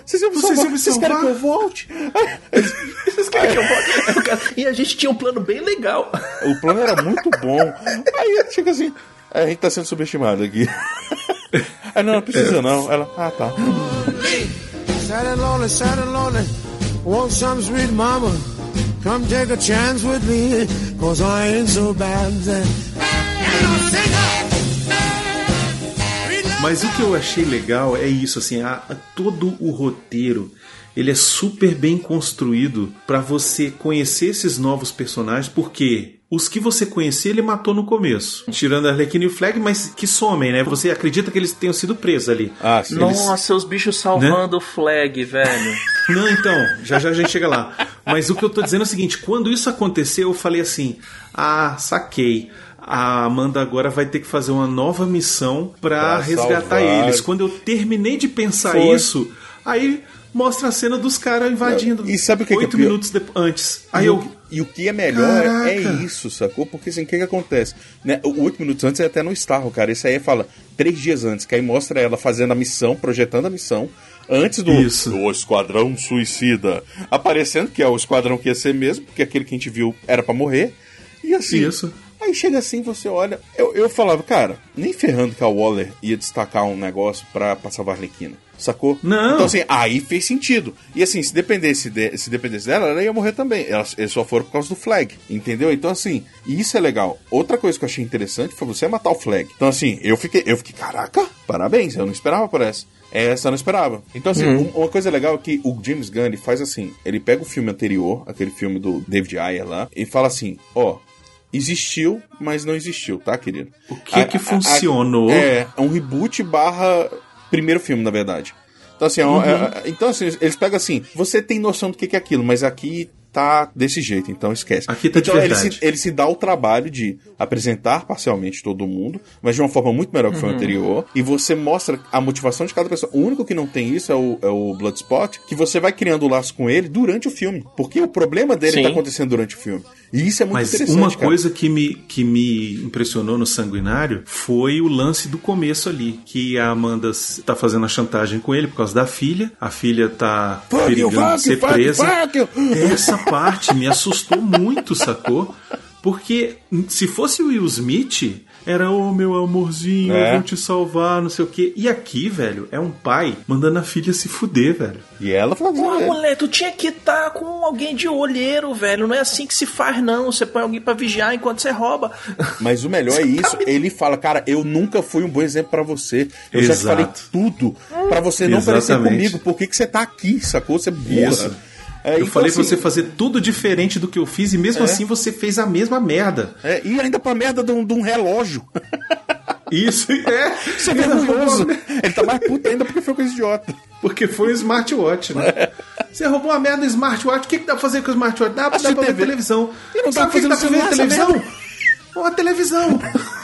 vocês me Vocês salvar, vocês querem que salvar?" eu volte? Vocês querem que eu volte? E a gente tinha um plano bem legal. O plano era muito bom. Aí chega assim, "É, a gente tá sendo subestimado aqui. Aí não, não precisa não. Ela, ah, tá. Sad and lonely, sad and lonely. Want some sweet mama? Come take a chance with me, cause I ain't so bad. Mas o que eu achei legal é isso, assim, a, a- todo o roteiro ele é super bem construído pra você conhecer esses novos personagens, porque os que você conhecia ele matou no começo, tirando a Arlequina e o Flag, mas que somem, né? Você acredita que eles tenham sido presos ali? Ah, sim. Nossa, os bichos salvando o flag, velho. Não, então, já já a gente chega lá. Mas o que eu tô dizendo é o seguinte: quando isso aconteceu, eu falei assim: ah, saquei. A Amanda agora vai ter que fazer uma nova missão pra Pra resgatar salvar. eles. Quando eu terminei de pensar Foi. isso, aí mostra a cena dos caras invadindo. E sabe o que é Oito pior? minutos depois, antes. Aí e, eu. o, e o que é melhor Caraca. é isso, sacou? Porque assim, o que que acontece? Né, oito minutos antes é até no Starro, cara. Isso aí fala três dias antes, que aí mostra ela fazendo a missão, projetando a missão, antes do, Isso. do Esquadrão Suicida. Aparecendo que é o esquadrão que ia ser mesmo, porque aquele que a gente viu era pra morrer. E assim. Isso. Aí chega assim, você olha. Eu, eu falava, cara, nem ferrando que a Waller ia destacar um negócio pra, pra salvar a Arlequina. Sacou? Não. Então, assim, aí fez sentido. E assim, se dependesse, de- se dependesse dela, ela ia morrer também. Elas, eles só foram por causa do Flag. Entendeu? Então, assim, e isso é legal. Outra coisa que eu achei interessante foi você matar o Flag. Então, assim, eu fiquei, eu fiquei, caraca, parabéns, eu não esperava por essa. Essa eu não esperava. Então, assim, Uhum. um- uma coisa legal é que o James Gunn ele faz assim: ele pega o filme anterior, aquele filme do David Ayer lá, e fala assim: ó. Existiu, mas não existiu, tá, querido? O que que funcionou? É, é um reboot barra primeiro filme, na verdade. Então, assim, é um- Uhum. é- então, assim, eles pegam assim, você tem noção do que é aquilo, mas aqui tá desse jeito, então esquece. Aqui tá de então, ele se, ele se dá o trabalho de apresentar parcialmente todo mundo, mas de uma forma muito melhor que o filme Uhum. anterior, e você mostra a motivação de cada pessoa. O único que não tem isso é o, é o Bloodspot, que você vai criando o laço com ele durante o filme, porque o problema dele Sim. tá acontecendo durante o filme. E isso é muito Mas interessante, uma cara. coisa que me, que me impressionou no Sanguinário foi o lance do começo ali, que a Amanda tá fazendo a chantagem com ele por causa da filha, a filha tá Fuck you, perigando fuck ser you, fuck you, presa. fuck you. Essa parte me assustou muito, sacou? Porque se fosse o Will Smith, era o meu amorzinho, É. eu vou te salvar, não sei o quê. E aqui, velho, é um pai mandando a filha se fuder, velho. E ela fala Pô, moleque, tu tinha que estar com alguém de olheiro, velho. Não é assim que se faz, não. Você põe alguém pra vigiar enquanto você rouba. Mas o melhor é isso, ele fala, cara, eu nunca fui um bom exemplo pra você. Eu já te Exato. falei tudo pra você não parecer Exatamente. comigo. Por que, que você tá aqui, sacou? Você é burra. Isso. É, eu então, falei pra assim, você fazer tudo diferente do que eu fiz e mesmo É. assim você fez a mesma merda. É, e ainda pra merda de um, de um relógio. Isso, é. Isso é vergonhoso. Ele tá mais puto ainda porque foi coisa idiota. Porque foi um smartwatch, né? Você roubou uma merda do smartwatch, o que, que dá pra fazer com o smartwatch? Dá, dá pra ver TV. televisão. E não Sabe o que, que pra dá fazer pra ver televisão? Uma televisão.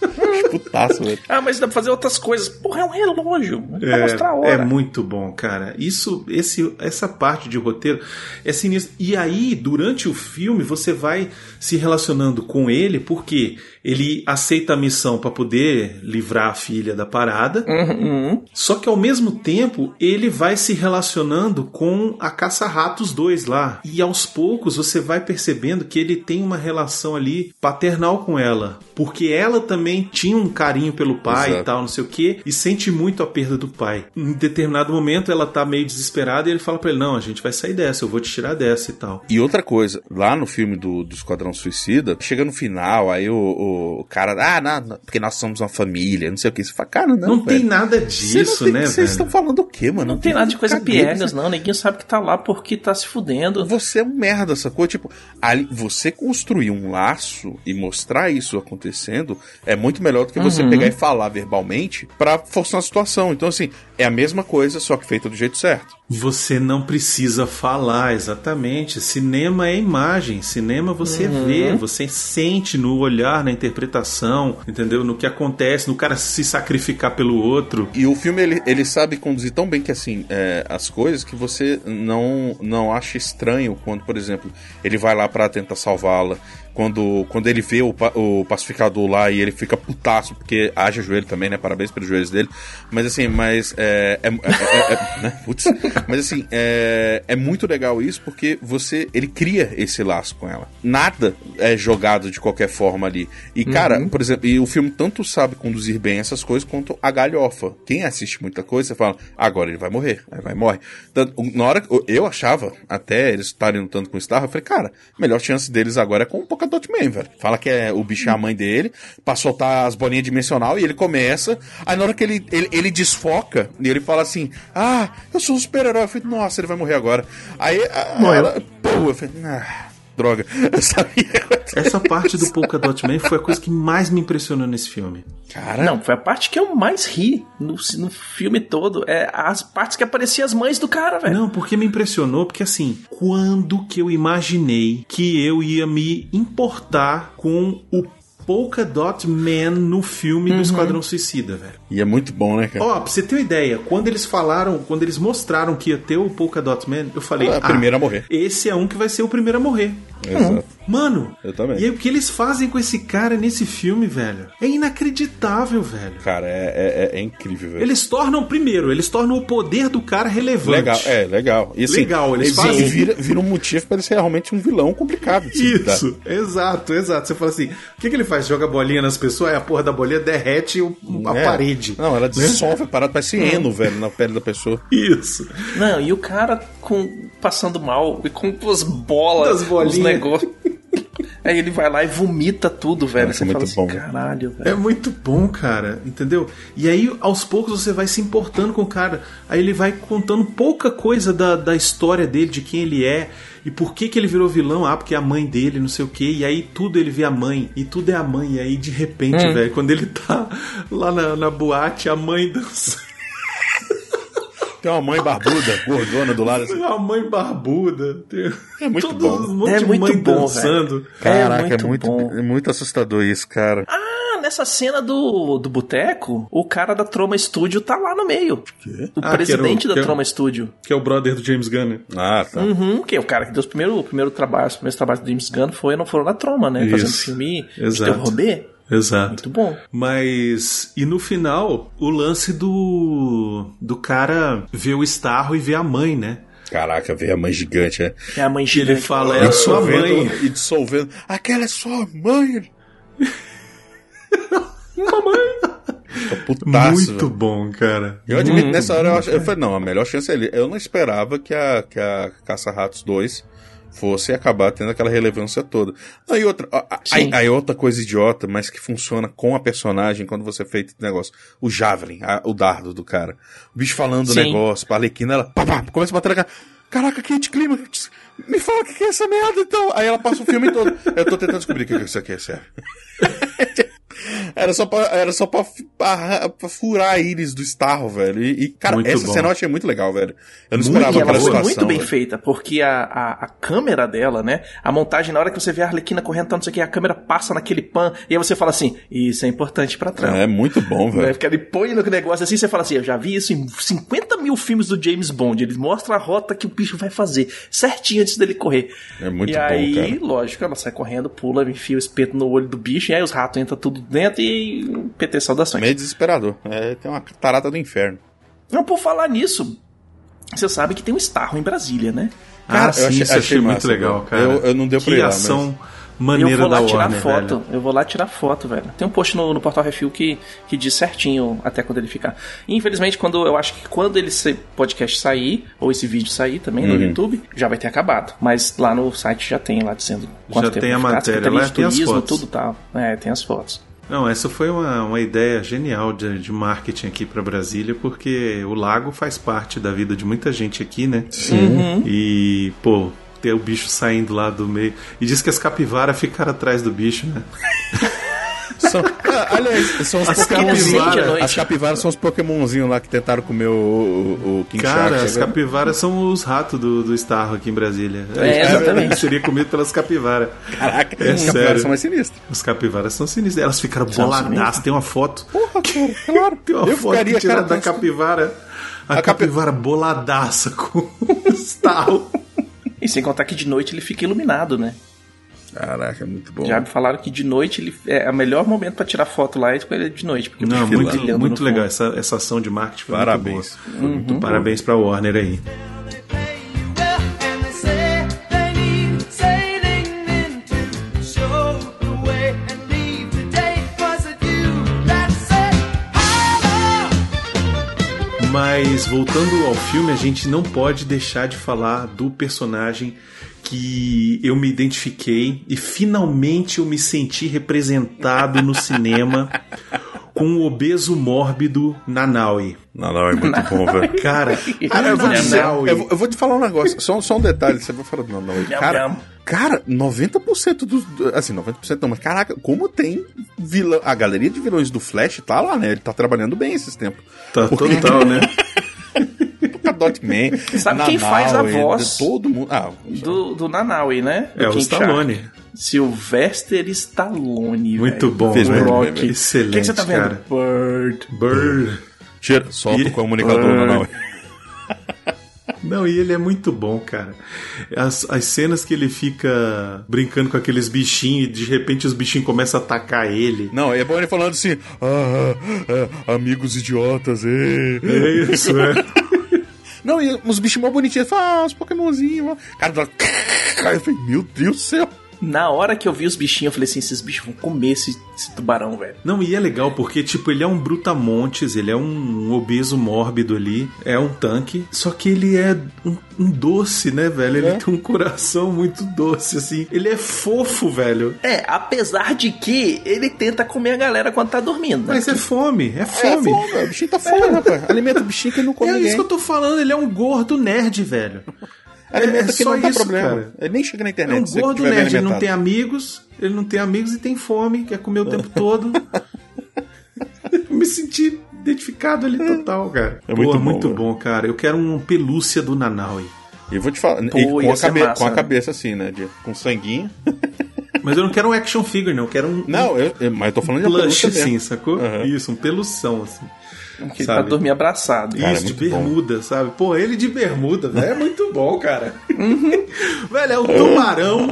Putaço, velho. Ah, mas dá pra fazer outras coisas. Porra, é um relógio. Pra mostrar a hora. É, é muito bom, cara. Isso, esse, essa parte de roteiro é sinistra. E aí, durante o filme, você vai se relacionando com ele, porque ele aceita a missão pra poder livrar a filha da parada. Uhum. Só que ao mesmo tempo, ele vai se relacionando com a Caça-Ratos 2 lá. E aos poucos você vai percebendo que ele tem uma relação ali paternal com ela. Porque ela também tinha um carinho pelo pai Exato. e tal, não sei o que, e sente muito a perda do pai. Em determinado momento ela tá meio desesperada e ele fala pra ele: Não, a gente vai sair dessa, eu vou te tirar dessa e tal. E outra coisa, lá no filme do, do Esquadrão Suicida, chega no final, aí o, o, o cara, ah, não, não, porque nós somos uma família, não sei o que. Você fala, cara, não. Não, tem velho. nada Você não disso, tem- né, Vocês estão falando o quê, mano? Não tem nada de coisa piegas, não. Ninguém sabe que tá lá porque tá se fudendo. Você é um merda, sacou? Tipo, ali, você construir um laço e mostrar isso acontecendo é muito melhor do que você Uhum. pegar e falar verbalmente pra forçar a situação. Então, assim, é a mesma coisa, só que feita do jeito certo. Você não precisa falar, exatamente. Cinema é imagem. Cinema você Uhum. vê, você sente no olhar, na interpretação, entendeu? No que acontece, no cara se sacrificar pelo outro. E o filme, ele, ele sabe conduzir tão bem que, assim, é, as coisas que você não, não acha estranho quando, por exemplo, ele vai lá pra tentar salvá-la. Quando, quando ele vê o, o pacificador lá e ele fica putaço, porque haja joelho também, né? Parabéns pelos joelhos dele. Mas assim, mas é. é, é- é- é- né? Putz. Mas assim, é, é muito legal isso porque você. Ele cria esse laço com ela. Nada é jogado de qualquer forma ali. E, cara, por exemplo, e o filme tanto sabe conduzir bem essas coisas quanto a galhofa. Quem assiste muita coisa, você fala, agora ele vai morrer. Aí vai morre. Tanto, na hora que eu achava, até eles estarem lutando com o Star, eu falei, cara, a melhor chance deles agora é com o Polkadot Man, velho. Fala que é o bicho é a mãe dele, pra soltar as bolinhas dimensional e ele começa. Aí na hora que ele, ele, ele desfoca, e ele fala assim: Ah, eu sou um super-herói. Eu falei, nossa, ele vai morrer agora. Aí a- ela, pô, eu falei, ah, droga. Eu sabia. Essa parte do Polka Dot Man foi a coisa que mais me impressionou nesse filme. Cara, Não, foi a parte que eu mais ri no, no filme todo. É as partes que apareciam as mães do cara, velho. Não, porque me impressionou, porque assim, quando que eu imaginei que eu ia me importar com o Polka Dot Man no filme do Esquadrão Suicida, velho? E é muito bom, né, cara? Ó, pra você ter uma ideia, quando eles falaram, quando eles mostraram que ia ter o Polka Dot Man, eu falei, É a primeira a morrer. Esse é um que vai ser o primeiro a morrer. Exato. Mano, Eu também. e aí o que eles fazem com esse cara nesse filme, velho? É inacreditável, velho. Cara, é, é, é incrível, velho. Eles tornam, primeiro, eles tornam o poder do cara relevante. Legal, é, legal. E, assim, Legal, eles fazem- Vira, vira um motivo pra ele ser realmente um vilão complicado. de se lidar. Isso, exato, exato. Você fala assim, o que, que ele faz? Joga bolinha nas pessoas, aí a porra da bolinha derrete o- a É. parede. Não, ela dissolve a parada, parece eno, velho, na pele da pessoa. Isso. Não, e o cara com passando mal e com as bolas, Das bolinhas. Os negócios. Aí ele vai lá e vomita tudo, velho. Nossa, Você muito fala assim, bom. caralho, velho. É muito bom, cara, entendeu? E aí, aos poucos, você vai se importando com o cara. Aí ele vai contando pouca coisa da, da história dele, de quem ele é, e por que, que ele virou vilão. Ah, porque é a mãe dele, não sei o quê. E aí tudo ele vê a mãe, e tudo é a mãe. E aí, de repente, Hum. velho, quando ele tá lá na, na boate, a mãe dança. Tem uma mãe barbuda, gordona do lado. Assim. A mãe barbuda. Tem... É muito todo bom. Um monte É de muito mãe bom, dançando. Caraca, é muito muito, bom. é muito assustador isso, cara. Ah, nessa cena do, do boteco, o cara da Troma Studio tá lá no meio. O Ah, presidente o- da que era- Troma Studio. Que é o brother do James Gunn. né? Ah, tá. Uhum, que é o cara que deu os primeiros, o primeiro trabalho, os primeiros trabalhos do James Gunn foi, não foram na Troma, né? Fazendo Isso. filme de Exato. terror B. Exato. Muito bom. Mas. E no final, o lance do. do cara ver o Starro e ver a mãe, né? Caraca, veio a mãe gigante, é. É a mãe Que ele gigante. fala, é a sua mãe. E dissolvendo. Aquela é sua mãe. Mamãe! Putaço, Muito velho. bom, cara. Eu admito, Muito nessa hora eu, bom, ach- eu falei, não, a melhor chance é ele. Eu não esperava que a, que a Caça-Ratos 2 fosse acabar tendo aquela relevância toda. Aí outra, aí, aí outra coisa idiota, mas que funciona com a personagem quando você fez esse negócio. O Javelin, a- o dardo do cara. O bicho falando o negócio, pra Alequina, ela pá, pá, começa a bater na cara. Caraca, Kate Climax, me fala o que que é essa merda então. Aí ela passa o filme todo. Eu tô tentando descobrir o que que isso aqui é sério. Era só pra, era só pra, pra- pra furar a íris do Starro, velho. E, e, cara, Muito essa bom. cena eu achei muito legal, velho. Eu não Muito esperava E ela aquela situação. muito bem velho. feita, porque a, a, a câmera dela, né? A montagem, na hora que você vê a Arlequina correndo, não sei o que, a câmera passa naquele pan, e aí você fala assim, isso é importante pra trama. É muito bom, Né? velho. Porque ele põe no negócio assim, você fala assim, eu já vi isso em 50 mil filmes do James Bond. Eles mostram a rota que o bicho vai fazer, certinho antes dele correr. É muito e bom, aí, cara. lógico, ela sai correndo, pula, enfia o espeto no olho do bicho, e aí os ratos entram tudo dentro e PT saudações. Meio desesperador. É, tem uma tarata do inferno. Não, por falar nisso, você sabe que tem um Starro em Brasília, né? Ah, eu sim, achei- isso eu achei achei muito massa, legal, cara. Eu- eu não deu pra que ir lá, ação eu maneira vou lá da tirar Warner, foto. velho. Eu vou lá tirar foto, velho. Tem um post no, no Portal Refil que, que diz certinho até quando ele ficar. Infelizmente, quando eu acho que quando ele esse podcast sair, ou esse vídeo sair também no Uhum. YouTube, já vai ter acabado. Mas lá no site já tem lá dizendo quanto Já tempo tem a ficar, matéria, lá de tem as turismo, fotos. tudo tal. É, tem as fotos. Não, essa foi uma, uma ideia genial de, de marketing aqui pra Brasília, porque o lago faz parte da vida de muita gente aqui, né? Sim. Uhum. E, pô, ter o bicho saindo lá do meio. E diz que as capivaras ficaram atrás do bicho, né? São, aliás, são os As capivaras. As capivaras são os Pokémonzinhos lá que tentaram comer o, o, o King Cara, Shark. as capivaras são os ratos do, do Starro aqui em Brasília. É, exatamente. Seria comido pelas capivaras. Caraca, É as sério. capivaras são mais sinistras. Os capivaras são sinistros. Elas ficaram sinistras. Tem uma foto. Porra, cara, claro. Tem uma Eu foto ficaria, que tiraram cara, da capivara. A, capivara boladaça com o Starro. E sem contar que de noite ele fica iluminado, né? Caraca, é muito bom. Já me falaram que de noite ele é o melhor momento pra tirar foto lá é com ele de noite. Porque Não, muito, muito legal. Essa, essa ação de marketing foi Parabéns. muito boa. Muito Parabéns pra Warner aí. Mas voltando ao filme, a gente não pode deixar de falar do personagem que eu me identifiquei e finalmente eu me senti representado no cinema com o obeso mórbido Nanaui. Não, é muito bom, velho. Cara, Cara, eu vou, dizer, Nanaui. eu, vou, eu vou te falar um negócio, só, só um detalhe, você vai falar, não, não, cara, cara, 90% dos, assim, 90% não, mas caraca, como tem vilão, a galeria de vilões do Flash tá lá, né, ele tá trabalhando bem esses tempos. Tá total, né? Dotman, Sabe quem faz a voz? Todo mundo, ah, Do, do Nanaui, né? Do É o King Stallone. Shark. Sylvester Stallone. Muito velho. bom, Fez velho. muito Rock. Excelente, O que, que você tá vendo? cara. Bird. Bird. tira, solta o comunicador, ah. Nanaue. Não, e ele é muito bom, cara. As, as cenas que ele fica brincando com aqueles bichinhos e de repente os bichinhos começam a atacar ele. Não, é bom ele falando assim, ah, ah, amigos idiotas, ê. É isso, é. Não, e os bichos mó bonitinhos, ah, os pokémonzinhos, cara, eu falei, meu Deus do céu. Na hora que eu vi os bichinhos, eu falei assim: esses bichos vão comer esse, esse tubarão, velho. Não, e é legal porque, tipo, ele é um brutamontes, ele é um obeso mórbido ali, é um tanque, só que ele é um, um doce, né, velho? Ele tem um coração muito doce, assim. Ele é fofo, velho. É, apesar de que ele tenta comer a galera quando tá dormindo. né? Mas é fome, é É, fome. fome, o bichinho tá fome, rapaz. Alimenta o bichinho que ele não come É ninguém. isso que eu tô falando, ele é um gordo nerd, velho. Alimenta é que só não dá isso, problema. cara. Ele nem chega na É internet. um se você gordo nerd, ele não tem amigos, ele não tem amigos e tem fome, quer comer o tempo todo. Eu Me senti identificado ali total, cara. É muito Pô, bom, muito velho. bom, cara. Eu quero um pelúcia do Nanaui. Eu vou te falar, Pô, com, a cabe- massa, com a né? cabeça assim, né? de- com sanguinho. Mas eu não quero um action figure, não. Eu quero um, Não, eu, eu- mas eu tô um falando de plush, assim, sacou? Aham. Isso, um pelução, assim. Que ele sabe? pra dormir abraçado. Cara, Isso, é de muito bom. bermuda, sabe? Pô, ele de bermuda, velho, é muito bom, cara. velho, é o tubarão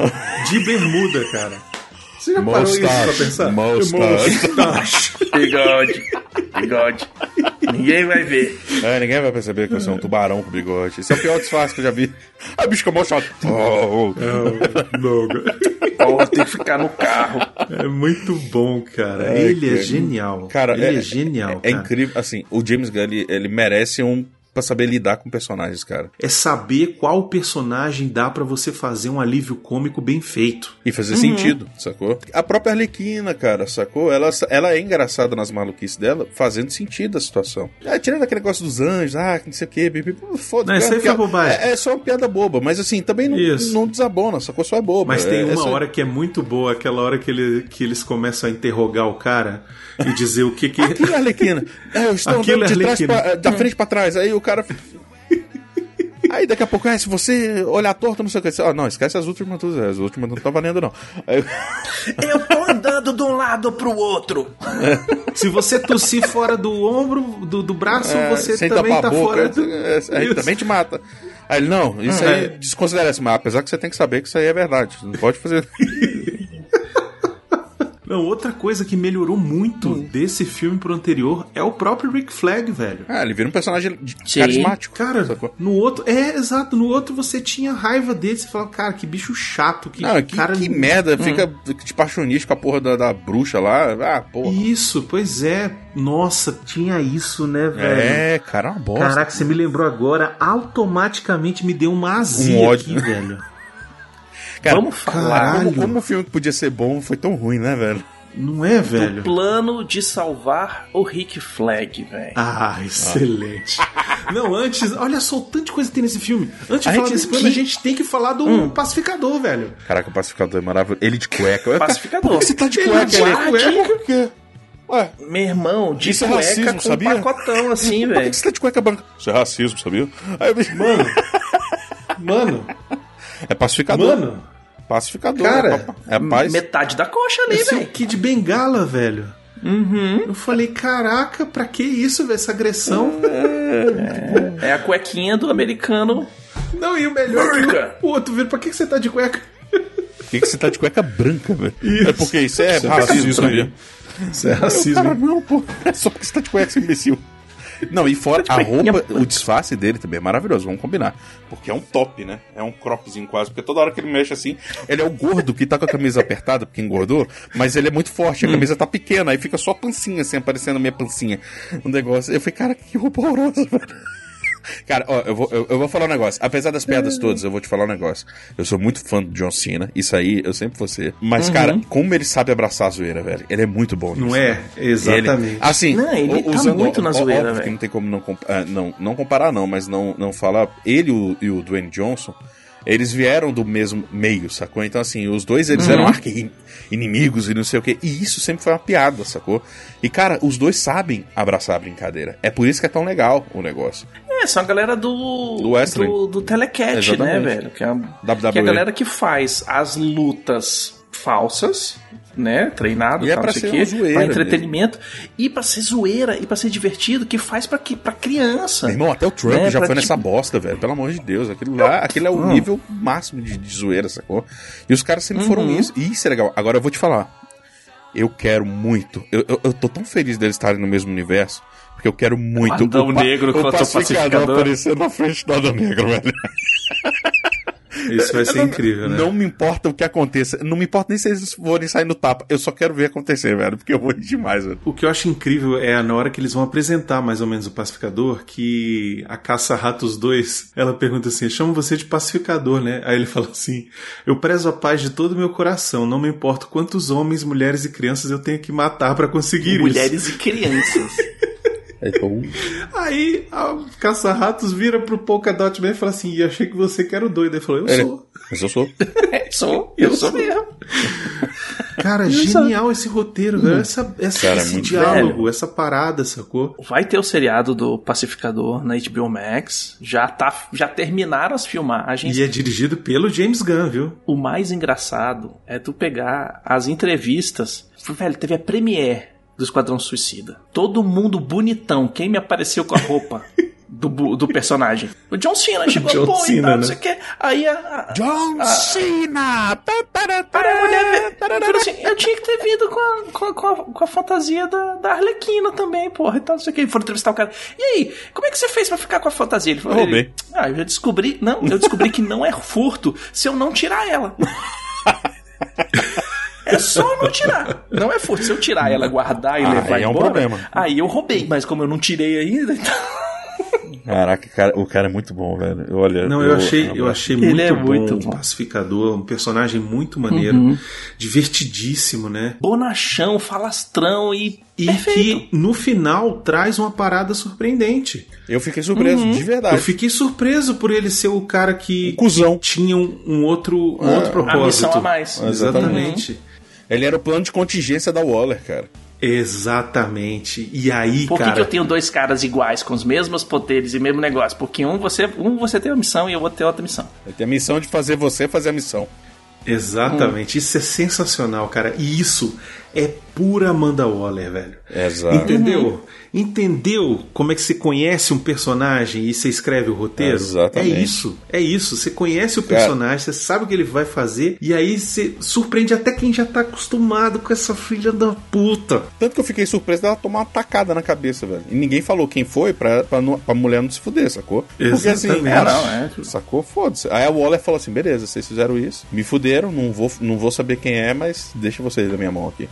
de bermuda, cara. Você já parou isso pra pensar? mustache. Bigode. Bigode. Ninguém vai ver. É, ninguém vai perceber que eu sou um tubarão com bigode. Esse é o pior disfarce que eu já vi. Ah, bicho, que é mó chato. Oh, oh. Não, tem que ficar no carro. É muito bom, cara. É, ele é cara. genial. Cara, ele é, genial. É, incrível. Assim, o James Gunn, ele, ele merece um pra saber lidar com personagens, cara. É saber qual personagem dá pra você fazer um alívio cômico bem feito. E fazer sentido, sacou? A própria Arlequina, cara, sacou? Ela, ela é engraçada nas maluquices dela, fazendo sentido a situação. É, tirando aquele negócio dos anjos, ah, que não sei o quê, foda-se. É piada-. É, é só uma piada boba, mas assim, também não, Isso. não desabona, sacou? Só é boba. Mas tem É- uma é só- hora que é muito boa, aquela hora que, ele, que eles começam a interrogar o cara e dizer o que que... Aquilo é Arlequina. É, eu estou Aquilo andando é de trás Arlequina. pra, da frente pra trás. Aí o cara. Aí daqui a pouco, ah, se você olhar torto, não sei o que. Ah, não, esquece as últimas duas. As últimas não tá valendo, não. Aí, Eu tô andando de um lado pro outro. Se você tossir fora do ombro, do, do braço, é, você também tá boca, fora do... é, aí também te mata. Aí ele, não, isso Ah, aí é. desconsidera esse, mas apesar que você tem que saber que isso aí é verdade. Não pode fazer. Não, outra coisa que melhorou muito Hum. desse filme pro anterior é o próprio Rick Flag, velho. Ah, ele vira um personagem Sim. carismático. Cara, sacou? no outro. É, exato. No outro você tinha raiva dele. Você falava, cara, que bicho chato. Que, Não, que, cara... que merda, fica de paixonista com a porra da, da bruxa lá. Ah, porra. Isso, pois é. Nossa, tinha isso, né, velho? É, cara, é uma bosta. Caraca, você me lembrou agora. Automaticamente me deu uma azia Um ódio. aqui, velho. Cara, Vamos falar. Como, como o filme que podia ser bom foi tão ruim, né, velho? Não é, velho? do plano de salvar o Rick Flag, velho. Ah, excelente. Não, antes, olha só o tanto de coisa que tem nesse filme. Antes de A falar gente- desse plano, que- a gente tem que falar do Hum. pacificador, velho. Caraca, o pacificador é maravilhoso. Ele de cueca. Pacificador. Por que você tá de Ele cueca? de Ele? cueca? Por quê? Ué, Meu irmão, de Isso é cueca racismo, com sabia? um pacotão assim, por que velho. você tá de cueca branca? Isso é racismo, sabia? Aí, eu- Mano. Mano. É pacificador. Mano. Pacificador. Cara, é, é paz. Metade da coxa ali, é o velho. Kid Bengala, velho. Uhum. Eu falei, caraca, pra que isso, velho? Essa agressão? É a cuequinha do americano. Não, e o melhor é que Branca. o outro vira, pra que que você tá de cueca? Por que, que você tá de cueca branca, velho? Isso. É porque isso é Isso é racismo, sabia? Isso é Cara, racismo. não, pô. É só porque você tá de cueca, seu imbecil. Não, e fora a roupa, o disfarce dele também é maravilhoso, vamos combinar. Porque é um top, né? É um cropzinho quase. Porque toda hora que ele mexe assim, ele é o gordo que tá com a camisa apertada, porque engordou, mas ele é muito forte, a camisa tá pequena, aí fica só a pancinha assim, aparecendo a minha pancinha. Um negócio. Eu falei, cara, que roupa horrorosa, velho. Cara, ó, eu vou, eu, eu vou falar um negócio. Apesar das piadas todas, eu vou te falar um negócio. Eu sou muito fã do John Cena, isso aí eu sempre vou ser. Mas, cara, como ele sabe abraçar a zoeira, velho. Ele é muito bom nisso. Não é? né? Exatamente. Ele, assim, Não, ele o- tá usando, muito na ó- zoeira, velho. não tem como não, ah, não, não comparar, não, mas não, não falar. Ele e o, e o Dwayne Johnson, eles vieram do mesmo meio, sacou? Então, assim, os dois eles Uhum. eram arqui-inimigos e não sei o quê. E isso sempre foi uma piada, sacou? E, cara, os dois sabem abraçar a brincadeira. É por isso que é tão legal o negócio. É, são a galera do. Do wrestling. Do, do Telecat, né, Exatamente. velho? Que é, a, que é a galera que faz as lutas falsas né, treinado, E é tal, pra não sei ser quê, zoeira pra entretenimento e pra ser zoeira e pra ser divertido, que faz pra, que, pra criança. Meu irmão, até o Trump né, já pra, foi tipo, nessa bosta, velho. Pelo amor de Deus. Aquilo lá, aquilo é o Não. nível máximo de, de zoeira, sacou? E os caras sempre foram Uhum. isso. E isso é legal. Agora eu vou te falar. Eu quero muito. Eu, eu, eu tô tão feliz deles estarem no mesmo universo. Porque eu quero muito Adão pa- Negro contra o Pacificador. aparecendo na frente do Adão Negro, velho. Isso vai ser Não- incrível, né? Não me importa o que aconteça. Não me importa nem se eles forem sair no tapa. Eu só quero ver acontecer, velho. Porque eu vou rir demais, velho. O que eu acho incrível é na hora que eles vão apresentar mais ou menos o pacificador, que a Caça-Ratos 2, ela pergunta assim: chamo você de pacificador, né? Aí ele fala assim: eu prezo a paz de todo o meu coração, não me importa quantos homens, mulheres e crianças eu tenho que matar pra conseguir Mulheres isso. e crianças. Aí a Caça-Ratos vira pro Polkadot e fala assim: e achei que você que era o doido. Ele falou: eu Ele- sou. Mas eu sou. É, sou, eu sou mesmo. Cara, Eu genial esse roteiro, velho. Essa, essa- Cara, é esse diálogo, velho. essa parada, sacou? Vai ter o seriado do Pacificador na HBO Max. Já, tá, já terminaram as filmagens. E é dirigido pelo James Gunn, viu? O mais engraçado é tu pegar as entrevistas. Velho, teve a premiere do Esquadrão Suicida. Todo mundo bonitão. Quem me apareceu com a roupa do, do personagem? O John Cena chegou, John pô, e Cena, não né? sei o quê. Aí a, a, John Cena! Aí a mulher falou assim: eu tinha que ter vindo com a, com a, com a, a fantasia da, da Arlequina também, porra, e tal, não sei o que. Foram entrevistar o cara. E aí, como é que você fez pra ficar com a fantasia? Ele falou: ele, Ah, eu já descobri. Não, eu descobri que não é furto se eu não tirar ela. É só eu não tirar. Não é furto. Se eu tirar ela, guardar e Ah, levar aí é um embora, problema. aí eu roubei. Mas como eu não tirei ainda, então... Caraca, cara, o cara é muito bom, velho. Olha, Não, eu, achei, eu achei muito, Ele é bom, muito bom. Pacificador, um personagem muito maneiro, Uhum. divertidíssimo, né? Bonachão, falastrão e... E Perfeito. que no final traz uma parada surpreendente. Eu fiquei surpreso, Uhum. de verdade. Eu fiquei surpreso por ele ser o cara que Um cuzão. tinha um, um outro, um É. outro propósito. A missão a mais. Exatamente. Ele era o plano de contingência da Waller, cara. Exatamente. E aí, Por que, cara. que eu tenho dois caras iguais, com os mesmos poderes e mesmo negócio? Porque um você, um você tem uma missão e eu vou ter outra missão. Ele tem a missão de fazer você fazer a missão. Exatamente. Isso é sensacional, cara. E isso é pura Amanda Waller, velho. Exato. Entendeu? Entendeu como é que você conhece um personagem e você escreve o roteiro? Exatamente. É isso. É isso. Você conhece o Cara. personagem, você sabe o que ele vai fazer e aí você surpreende até quem já tá acostumado com essa filha da puta. Tanto que eu fiquei surpreso dela tomar uma tacada na cabeça, velho. E ninguém falou quem foi pra, pra, não- pra mulher não se fuder, sacou? Porque assim, Exatamente. cara, não, é. sacou? Foda-se. Aí a Waller falou assim: beleza, vocês fizeram isso, me fuderam, não vou, não vou saber quem é, mas deixa vocês da minha mão aqui.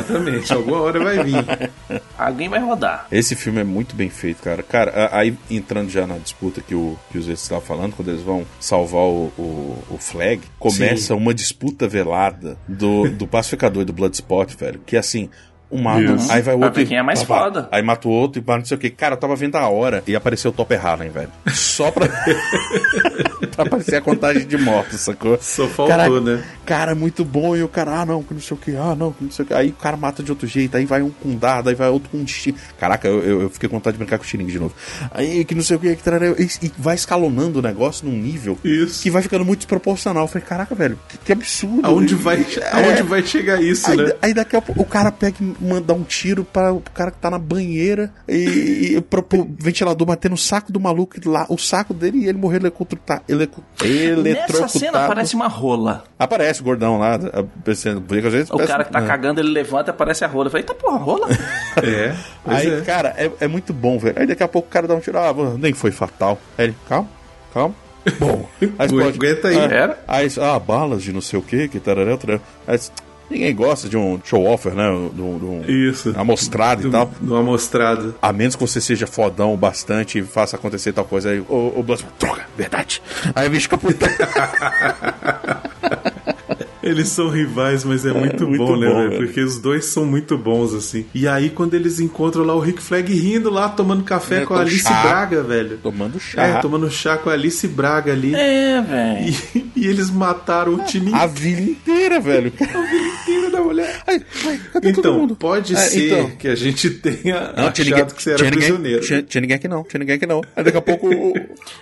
Exatamente. Alguma hora vai vir. Alguém vai rodar. Esse filme é muito bem feito, cara. Cara, a- aí entrando já na disputa que o que os falando, quando eles vão salvar o, o, o Flag, começa uma disputa velada do, do pacificador e do Bloodspot, velho. Que assim. Um mata, Isso. aí vai o Pra outro. ver quem é mais pá, pá. foda. Aí mata o outro e pá, não sei o que. Cara, eu tava vendo a hora e apareceu o Topper Harlem, velho. Só pra. pra aparecer a contagem de mortos, sacou? Só faltou, Caraca, né? Cara, muito bom. E o cara, ah, não, que não sei o que, ah, não, que não sei o que. Aí o cara mata de outro jeito, aí vai um com dado, aí vai outro com destino. Caraca, eu, eu, fiquei com vontade de brincar com o Xiringue de novo. Aí que não sei o que, que e, e vai escalonando o negócio num nível Isso. que vai ficando muito desproporcional. Eu falei, caraca, velho, que, que absurdo. Aonde vai, é. aonde vai chegar isso, Aí, né? aí daqui a pouco o cara pega e manda um tiro para o cara que tá na banheira e, e pro, pro ventilador bater no saco do maluco lá, o saco dele e ele morrer eletrocutado. Nessa cena parece uma rola. Aparece o gordão lá, a- pensando, porque às vezes O parece- cara que tá é. cagando, ele levanta e aparece a rola. Eu falei, eita porra, rola? É. Aí, é. cara, é, é muito bom, velho. Aí daqui a pouco o cara dá um tiro, ah, nem foi fatal. Aí ele, calma, calma. Bom, aí explode. Aguenta aí. Ah, Era? Aí, ah, balas de não sei o que, que tarará, tarará. Aí, ninguém gosta de um show-offer, né? De um, de um Isso. amostrado e tal. do amostrado. A menos que você seja fodão bastante e faça acontecer tal coisa. Aí o, o Blood, droga, verdade. Aí o bicho fica puta. Eles são rivais, mas é muito, muito bom, né, bom, velho? velho. Porque os dois são muito bons, assim. E aí, quando eles encontram lá o Rick Flag rindo lá, tomando café É, com a Alice chá. Braga, velho. Tomando chá. É, tomando chá com a Alice Braga ali. É, velho. E, e eles mataram o time A vila inteira, velho. inteiro da mulher. Ai, ai, cadê todo Então, mundo? pode É, ser então. que a gente tenha Não, achado tinha ninguém, que você era tinha, ninguém, prisioneiro. tinha, tinha ninguém aqui não, tinha ninguém aqui não. Aí daqui a pouco o,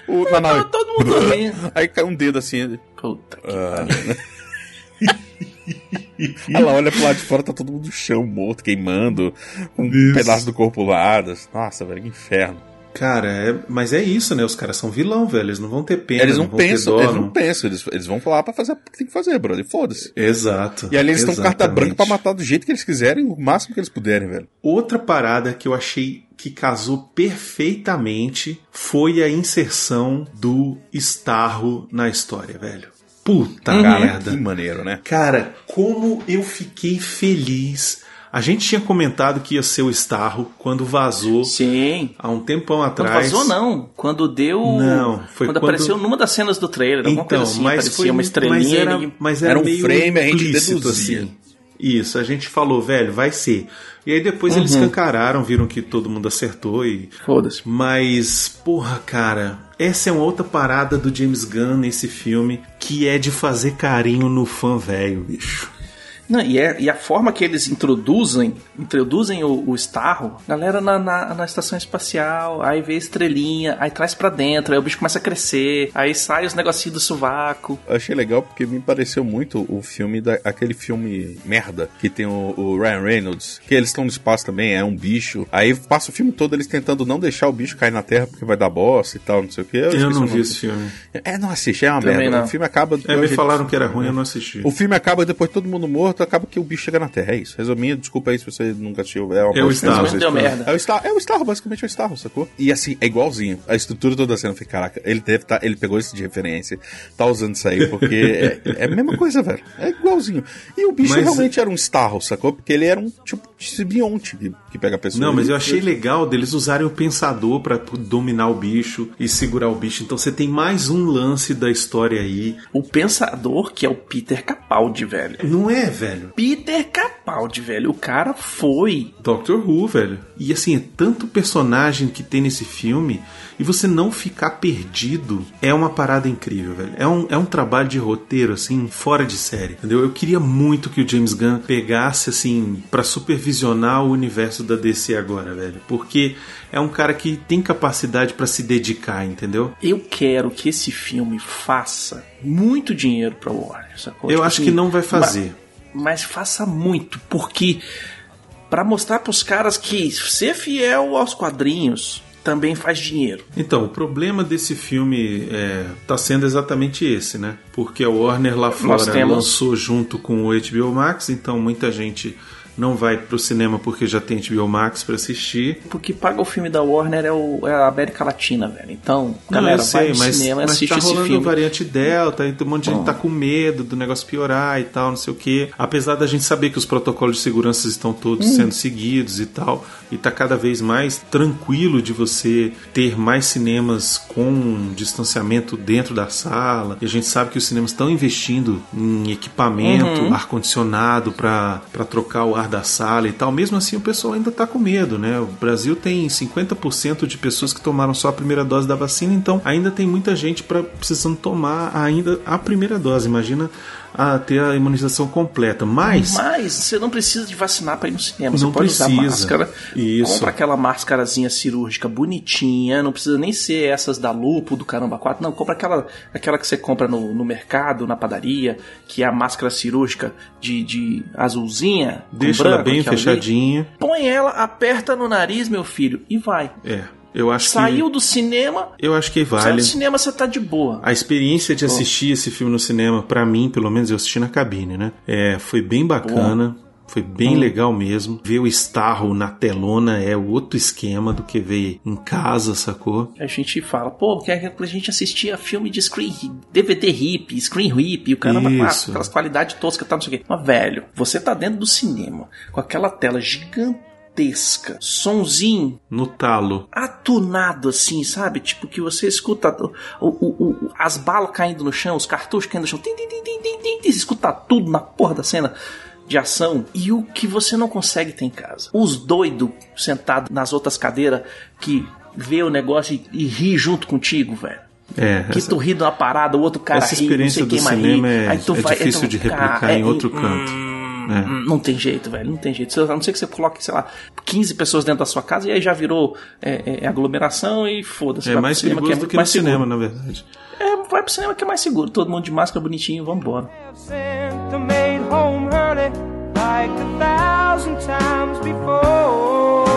o, o todo mundo dormindo. Aí cai um dedo assim. Puta que Ah. pariu. Ela olha pro lado de fora, tá todo mundo no chão, morto, queimando, um Isso. pedaço do corpo lá. Nossa, velho, que inferno. Cara, é- mas é isso, né? Os caras são vilão, velho. Eles não vão ter pena. eles não, ter pensam, dó, eles não pensam, eles, eles vão falar pra fazer o que tem que fazer, brother. Foda-se. Exato. E ali eles estão carta branca pra matar do jeito que eles quiserem, o máximo que eles puderem, velho. Outra parada que eu achei que casou perfeitamente foi a inserção do Starro na história, velho. Puta Uhum. merda. Que maneiro, né? Cara, como eu fiquei feliz. A gente tinha comentado que ia ser o Starro quando vazou. Sim. Há um tempão Quando atrás. vazou, não. Quando deu. Não, foi quando, quando- apareceu numa das cenas do trailer, alguma Então, coisa assim. mas parecia foi uma estrelinha. Mas era, e- mas era, Era um meio frame, a gente deduzia. assim. Isso, a gente falou, velho, vai ser. E aí depois eles Uhum. escancararam, viram que todo mundo acertou e. Foda-se. Mas, porra, cara, essa é uma outra parada do James Gunn nesse filme que é de fazer carinho no fã velho, bicho. Não, e, é- e a forma que eles introduzem introduzem o, o Starro, galera na, na, na estação espacial, aí vê a estrelinha, aí traz pra dentro, aí o bicho começa a crescer, aí sai os negocinhos do sovaco. Eu achei legal porque me pareceu muito o filme, da, aquele filme merda, que tem o, o Ryan Reynolds, que eles estão no espaço também, é um bicho. Aí passa o filme todo eles tentando não deixar o bicho cair na Terra porque vai dar bosta e tal, não sei o que. Eu, esqueci não vi esse filme. É, não assiste, é uma Também merda. não. O filme acaba. É, me falaram que era ruim, eu não assisti. O filme acaba depois todo mundo morto, acaba que o bicho chega na Terra. É isso. Resumindo, desculpa aí se você nunca assistiu. É, uma É o mas- Deu merda. É o Starro, é o Starro, basicamente é o Starro, sacou? E assim, é igualzinho. A estrutura toda eu falei, caraca, ele deve tá, ele pegou isso de referência, tá usando isso aí, porque é, é a mesma coisa, velho. É igualzinho. E o bicho Mas- realmente era um Starro, sacou? Porque ele era um tipo de simbionte que, que pega a pessoa. Não, mas eu achei legal deles usarem o pensador pra dominar o bicho e segurar o bicho. Então você tem mais um lance da história aí. O pensador, que é o Peter Capaldi, velho. Não é, velho? Peter Capaldi, velho. O cara foi. Doctor Who, velho. E assim, é tanto personagem que tem nesse filme e você não ficar perdido é uma parada incrível, velho. É um, é um trabalho de roteiro, assim, fora de série, entendeu? Eu queria muito que o James Gunn pegasse, assim, pra supervisionar o universo da DC agora, velho. Porque é um cara que tem capacidade pra se dedicar, entendeu? Eu quero que esse filme faça muito dinheiro pra Warner, sacou? Eu Tipo acho assim, que não vai fazer. Mas faça muito, porque pra mostrar pros caras que ser fiel aos quadrinhos também faz dinheiro. Então, o problema desse filme é, tá sendo exatamente esse, né? Porque a Warner lá fora temos- lançou junto com o HBO Max, então muita gente não vai pro cinema porque já tem HBO Max pra assistir. Porque paga o filme da Warner é, o- é a América Latina, velho. Então, Não, galera, eu sei, vai mas, cinema mas assiste tá esse rolando filme. variante Delta, então um monte de gente Bom. tá com medo do negócio piorar e tal, não sei o que. Apesar da gente saber que os protocolos de segurança estão todos Hum. sendo seguidos e tal, e tá cada vez mais tranquilo de você ter mais cinemas com distanciamento dentro da sala. E a gente sabe que os cinemas estão investindo em equipamento, Uhum. ar-condicionado para trocar o ar da sala e tal. Mesmo assim, o pessoal ainda tá com medo, né? O Brasil tem 50% de pessoas que tomaram só a primeira dose da vacina, então ainda tem muita gente para precisando tomar ainda a primeira dose. Imagina a ter a imunização completa. Mas Mas você não precisa de vacinar pra ir no cinema. Você Não pode usar precisa. máscara. Isso. Compra aquela máscarazinha cirúrgica bonitinha. Não precisa nem ser essas da Lupo, do Caramba 4. Não, compra aquela, aquela que você compra no, no mercado, na padaria, que é a máscara cirúrgica de, de azulzinha. deixa ela branco, bem aquela ali. fechadinha. Põe ela, aperta no nariz, meu filho, e vai. É, eu acho Saiu que do cinema, eu acho que saiu vale. do cinema, você tá de boa. A experiência de assistir esse filme no cinema, pra mim, pelo menos eu assisti na cabine, né? É, foi bem bacana. Foi bem Hum. legal mesmo. Ver o Starro na telona é outro esquema do que ver em casa, sacou? A gente fala, pô, porque a gente assistia filme de screen, DVD hip, screen hip, e o Isso. quatro, aquelas qualidades toscas, tá, não sei o quê. Mas, velho, você tá dentro do cinema, com aquela tela gigantesca, sonzinho No talo. atunado assim, sabe? Tipo que você escuta o, o- o- as balas caindo no chão, os cartuchos caindo no chão, tim, tim, tim, tim, tim, tim, escuta tudo na porra da cena de ação e o que você não consegue ter em casa. Os doidos sentados nas outras cadeiras que vê o negócio e, e ri junto contigo, velho. É, Que essa, tu ri de uma parada, o outro cara essa ri, não experiência sei do cinema ri, é, é vai- difícil então, de cara, replicar em é- outro hum, canto. É. Não tem jeito, velho. Não tem jeito. A não ser que você coloque, sei lá, 15 pessoas dentro da sua casa e aí já virou é, é, aglomeração e foda-se. É mais cinema, perigoso é do que no mais seguro. cinema, na verdade. É, vai pro cinema que é mais seguro. Todo mundo de máscara bonitinho, vambora. Santa made home early like a thousand times before.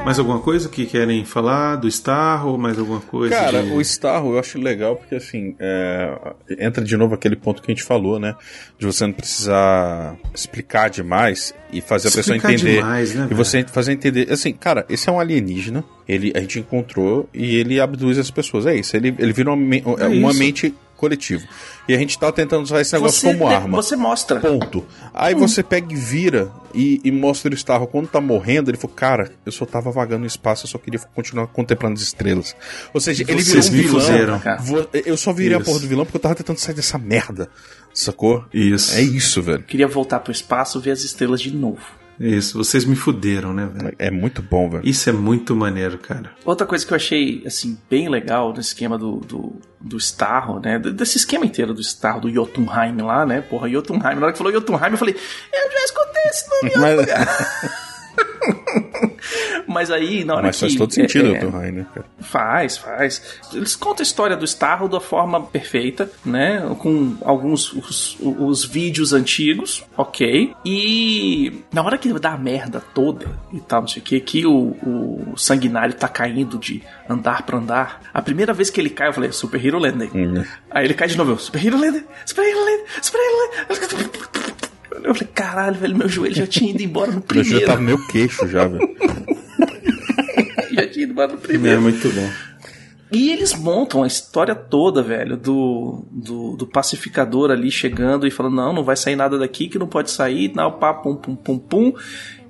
The Mais alguma coisa que querem falar do Starro? Mais alguma coisa? Cara, de- o Starro eu acho legal porque, assim, é, entra de novo aquele ponto que a gente falou, né? De você não precisar explicar demais e fazer a pessoa Explicar entender. demais, né, e você fazer entender. Assim, cara, esse é um alienígena, ele, a gente encontrou e ele abduz as pessoas. É isso, ele, ele vira uma, É uma isso. mente coletiva. E a gente tá tentando usar esse negócio Você, como arma. você mostra. Ponto. Aí você pega e vira e, e mostra o Starro quando tá morrendo. Ele falou, cara, eu só tava vagando no espaço, eu só queria continuar contemplando as estrelas. Ou seja, ele virou um vilão. fuzeram. Vo- Eu só virei a Isso. porra do vilão porque eu tava tentando sair dessa merda. Sacou? Isso. É isso, velho. Queria voltar pro espaço, ver as estrelas de novo. Isso, vocês me fuderam, né, velho? É muito bom, velho. Isso é muito maneiro, cara. Outra coisa que eu achei, assim, bem legal no esquema do, do, do Starro, né? Desse esquema inteiro do Starro, do Jotunheim lá, né? Porra, Jotunheim. Na hora que falou Jotunheim, eu falei, eu já escutei esse nome em lugar. Mas aí, na hora mas que... faz todo sentido, é, o Jotunheim, né, cara? Faz, faz. Eles contam a história do Starro da forma perfeita, né? Com alguns os, os vídeos antigos, ok. E na hora que dá a merda toda e tal, não sei o que, que o, o sanguinário tá caindo de andar pra andar, a primeira vez que ele cai, eu falei, Super Hero Landing. Hum. Aí ele cai de novo, eu, Super Hero Landing, Super Hero Landing, Super Hero Landing. Eu falei, caralho, velho, meu joelho já tinha ido embora no Meu primeiro. já tava no meu queixo já, velho. já tinha ido embora no primeiro. É muito bom. E eles montam a história toda, velho, do, do, do pacificador ali chegando e falando: não, não vai sair nada daqui, que não pode sair, não, pá, pum, pum, pum, pum.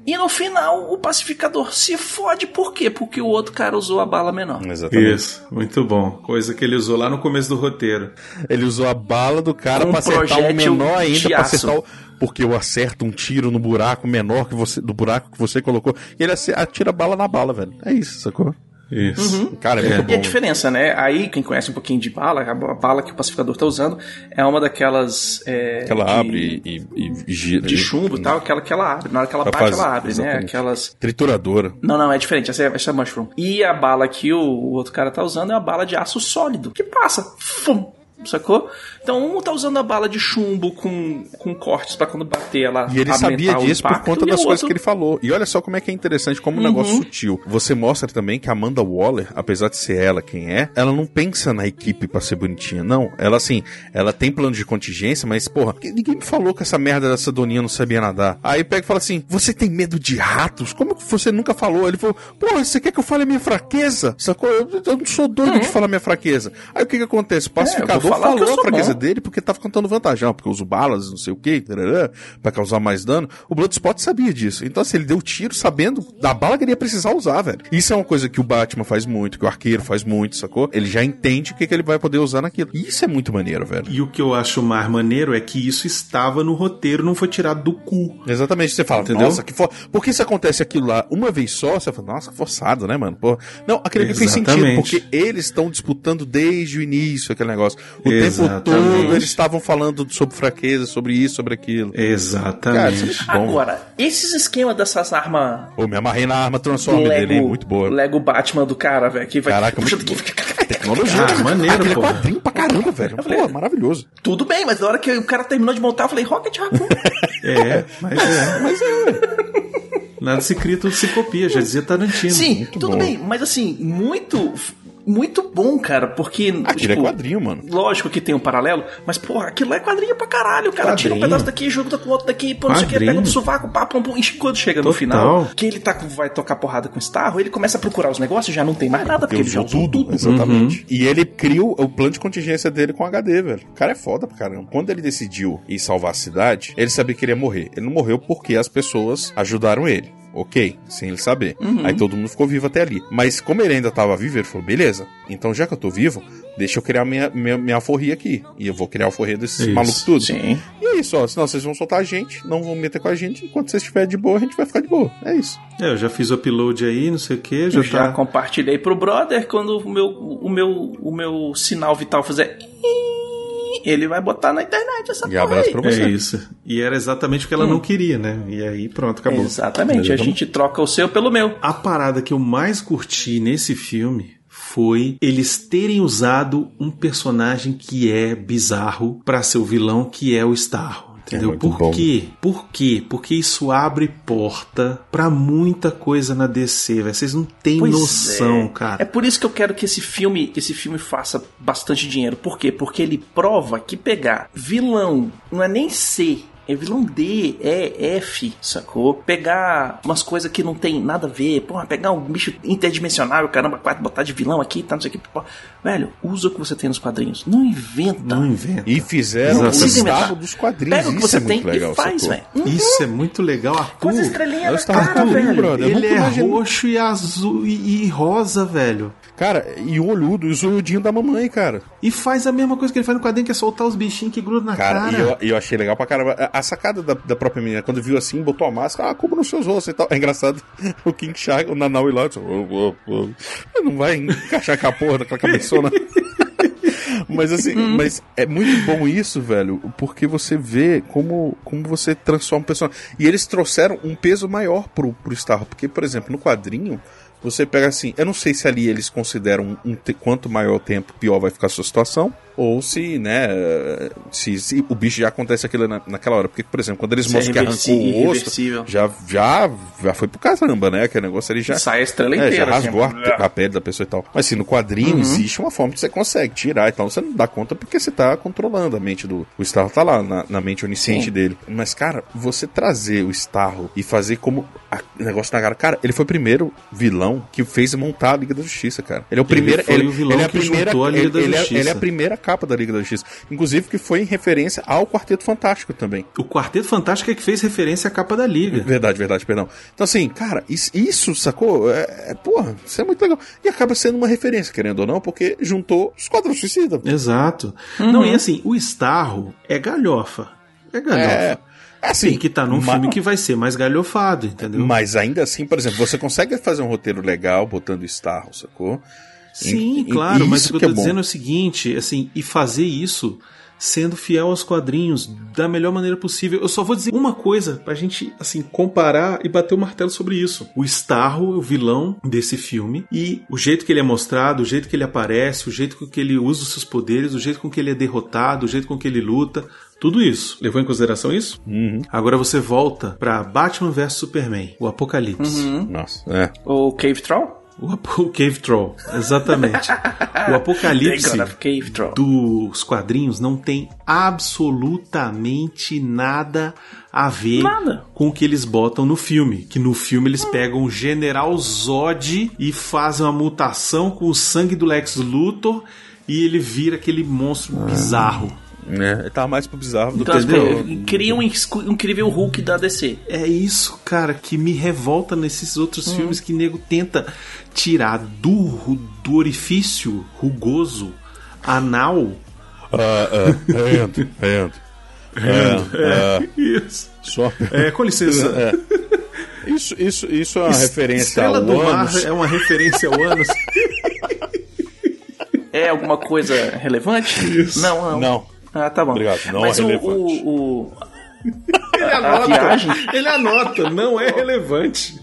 E no final o pacificador se fode, por quê? Porque o outro cara usou a bala menor. Exatamente. Isso, muito bom. Coisa que ele usou lá no começo do roteiro. Ele usou a bala do cara Com pra acertar um projétil menor ainda, pra acertar o... Porque eu acerto um tiro no buraco menor que você, do buraco que você colocou. E ele atira a bala na bala, velho. É isso, sacou? Isso. Cara, é, muito bom. E a diferença, né? Aí, quem conhece um pouquinho de bala, a bala que o pacificador tá usando é uma daquelas. É, Que ela de- abre e, e, e gira. De chumbo e tal, aquela que ela abre. Na hora que ela Pra bate, fazer- ela abre, né? exatamente. Aquelas. Trituradora. Não, não, é diferente. Essa é, essa é mushroom. E a bala que o, o outro cara tá usando é uma bala de aço sólido, que passa. Fum, sacou? Então um tá usando a bala de chumbo com, com cortes pra quando bater ela. E ele sabia disso por impacto, conta e das o coisas outro- que ele falou. E olha só como é que é interessante, como um Uhum. negócio sutil. Você mostra também que a Amanda Waller, apesar de ser ela quem é, ela não pensa na equipe pra ser bonitinha, não. Ela, assim, ela tem plano de contingência, mas, porra, ninguém me falou que essa merda dessa doninha não sabia nadar. Aí pega e fala assim: Você tem medo de ratos? Como que você nunca falou? Ele falou: Porra, você quer que eu fale a minha fraqueza? Sacou? Eu, eu não sou doido de falar minha fraqueza. Aí o que que acontece? O pacificador Uhum. É, falar que eu falou a sou fraqueza bom. dele porque tava contando vantagem. Ah, porque eu uso balas, não sei o que, pra causar mais dano. O Bloodspot sabia disso. Então, assim, ele deu tiro sabendo da bala que ele ia precisar usar, velho. Isso é uma coisa que o Batman faz muito, que o arqueiro faz muito, sacou? Ele já entende o que, que ele vai poder usar naquilo. E isso é muito maneiro, velho. E o que eu acho mais maneiro é que isso estava no roteiro, não foi tirado do cu. Exatamente, você fala, Entendeu? nossa, que for... Por que isso acontece aquilo lá uma vez só? Você fala, nossa, forçado, né, mano? Pô. Não, aquele ali fez sentido, porque eles estão disputando desde o início aquele negócio. O tempo Exatamente. todo eles estavam falando sobre fraqueza, sobre isso, sobre aquilo. Cara, Exatamente. muito bom. Agora, esses esquemas dessas armas. Pô, me amarrei na arma Transform dele, hein? muito boa. Lego Batman do cara, velho. Que vai. Caraca, Puxa muito daqui, Tecnologia. Ah, maneiro, pô. quadrinho pra caramba, velho. Pô, maravilhoso. Tudo bem, mas na hora que o cara terminou de montar, eu falei, Rocket Raccoon. É, mas é. Mas é. Nada se cria, tudo se copia, já dizia Tarantino. Sim, tudo bom. bem, mas assim, muito. Muito bom, cara, porque. Aquilo tipo, é quadrinho, mano. Lógico que tem um paralelo, mas, porra, aquilo é quadrinho pra caralho, cara. Tira um Quadrinho. pedaço daqui, junta com o outro daqui, pô, não sei o que, Quadrinho. pega do sovaco, pá, pum, pum. E quando chega no Total. final, que ele tá, vai tocar porrada com o Starro, ele começa a procurar os negócios, já não tem mais nada, porque ele já usou tudo. Exatamente. E ele cria o, o plano de contingência dele com HD, velho. O cara é foda pra caramba. Quando ele decidiu ir salvar a cidade, ele sabia que ele ia morrer. Ele não morreu porque as pessoas ajudaram ele. Ok, sem ele saber. Aí todo mundo ficou vivo até ali. Mas como ele ainda tava vivo, ele falou: beleza, então já que eu tô vivo, deixa eu criar minha, minha, minha alforria aqui. E eu vou criar a alforria desses Isso. malucos tudo. Sim. E é isso, ó. Senão vocês vão soltar a gente, não vão meter com a gente. Enquanto vocês estiverem de boa, a gente vai ficar de boa. É isso. É, eu já fiz o upload aí, não sei o que, já Eu já tá. compartilhei pro brother quando o meu, o meu, o meu sinal vital fizer. Ele vai botar na internet essa E porra abraço aí. pra você. É isso. E era exatamente o que ela não queria, né? E aí pronto, acabou. Exatamente, a gente troca o seu pelo meu. A parada que eu mais curti nesse filme foi eles terem usado um personagem que é bizarro pra ser o vilão, que é o Starro. Entendeu? muito Por bom. quê? Por quê? Porque isso abre porta pra muita coisa na DC, velho. Vocês não têm Pois noção, é. cara. É por isso que eu quero que esse filme, esse filme faça bastante dinheiro. Por quê? Porque ele prova que pegar vilão não é nem C. É vilão D, é F, sacou? Pegar umas coisas que não tem nada a ver, porra, pegar um bicho interdimensional, caramba, quatro, botar de vilão aqui, tá, não sei o que. Porra. Velho, usa o que você tem nos quadrinhos. Não inventa. Não inventa. E fizeram Não o inventar. dos quadrinhos. Pega o que Isso você é muito tem legal, e faz, velho. Uhum. Isso é muito legal. Arthur, Com as estrelinhas na cara, tudo, velho. brother. Ele é roxo e azul e, e rosa, velho. Cara, e o olhudo, e o zoiudinho da mamãe, cara. E faz a mesma coisa que ele faz no quadrinho, que é soltar os bichinhos que grudam na Cara, cara. e eu, eu achei legal pra caramba. A- A sacada da, da própria menina, quando viu assim, botou a máscara, ah, como nos seus ossos e tal. É engraçado. O King Shark, o Nanau e lá, "Ô, ô, ô." não vai encaixar com a porra daquela cabeçona. Mas assim, mas é muito bom isso, velho, porque você vê como, como você transforma o personagem. E eles trouxeram um peso maior pro, pro Starro, porque, por exemplo, no quadrinho, você pega assim, eu não sei se ali eles consideram um, quanto maior o tempo, pior vai ficar a sua situação, ou se, né, se, se o bicho já acontece aquilo na, naquela hora. Porque, por exemplo, quando eles Se é mostram que arrancou o osso, já, já, já foi pro caramba, né? Aquele negócio ali já. Sai a estrela É, já inteira, assim. rasgou a, a pele da pessoa e tal. Mas assim, no quadrinho Uhum. existe uma forma que você consegue tirar e tal. Você não dá conta porque você tá controlando a mente do. O Starro tá lá na, na mente onisciente Sim. dele. Mas, cara, você trazer o Starro e fazer como. a- o negócio na cara. Cara, ele foi o primeiro vilão que fez montar a Liga da Justiça, cara. Ele é o Ele primeiro. foi ele, o vilão ele é a que primeira. juntou a Liga ele, da ele é, Justiça. ele é a primeira capa da Liga da Justiça. Inclusive, que foi em referência ao Quarteto Fantástico também. O Quarteto Fantástico é que fez referência à capa da Liga. Verdade, verdade, perdão. Então, assim, cara, isso, isso, sacou? É, é, porra, isso é muito legal. E acaba sendo uma referência, querendo ou não, porque juntou os quadros suicida. Exato. Uhum. Não, e assim, o Starro é galhofa. É galhofa. É, assim, Tem que estar num filme que vai ser mais galhofado, entendeu? Mas ainda assim, por exemplo, você consegue fazer um roteiro legal botando Starro, sacou? Sim, E- e- claro, mas o que eu que tô é dizendo é o seguinte, assim, e fazer isso sendo fiel aos quadrinhos da melhor maneira possível. Eu só vou dizer uma coisa pra gente, assim, comparar e bater o martelo sobre isso. O Starro, o vilão desse filme, e o jeito que ele é mostrado, o jeito que ele aparece, o jeito com que ele usa os seus poderes, o jeito com que ele é derrotado, o jeito com que ele luta, tudo isso. Levou em consideração isso? Uhum. Agora você volta pra Batman vs Superman, o Apocalipse. Nossa, é. O Cave Troll? O, Ap- o Cave Troll, exatamente. o apocalipse dos quadrinhos não tem absolutamente nada a ver Nada. com o que eles botam no filme. Que no filme eles pegam o General Zod e fazem uma mutação com o sangue do Lex Luthor e ele vira aquele monstro bizarro. É, ele tava mais pro bizarro do Então, que tipo, cria um incrível Hulk da DC. É isso, cara, que me revolta nesses outros filmes que nego tenta tirar do, do orifício rugoso anal. Ah, ah, hand, hand. É, isso. Só. É, com licença. É. Isso, isso, isso é uma Es- referência Estrela ao do Mar é uma referência ao ânus. É alguma coisa relevante? Isso. Não, não. Não. Ah, tá bom. Obrigado, não Mas é o- relevante. o- o, Ele A anota, viagem. ele anota, não é relevante.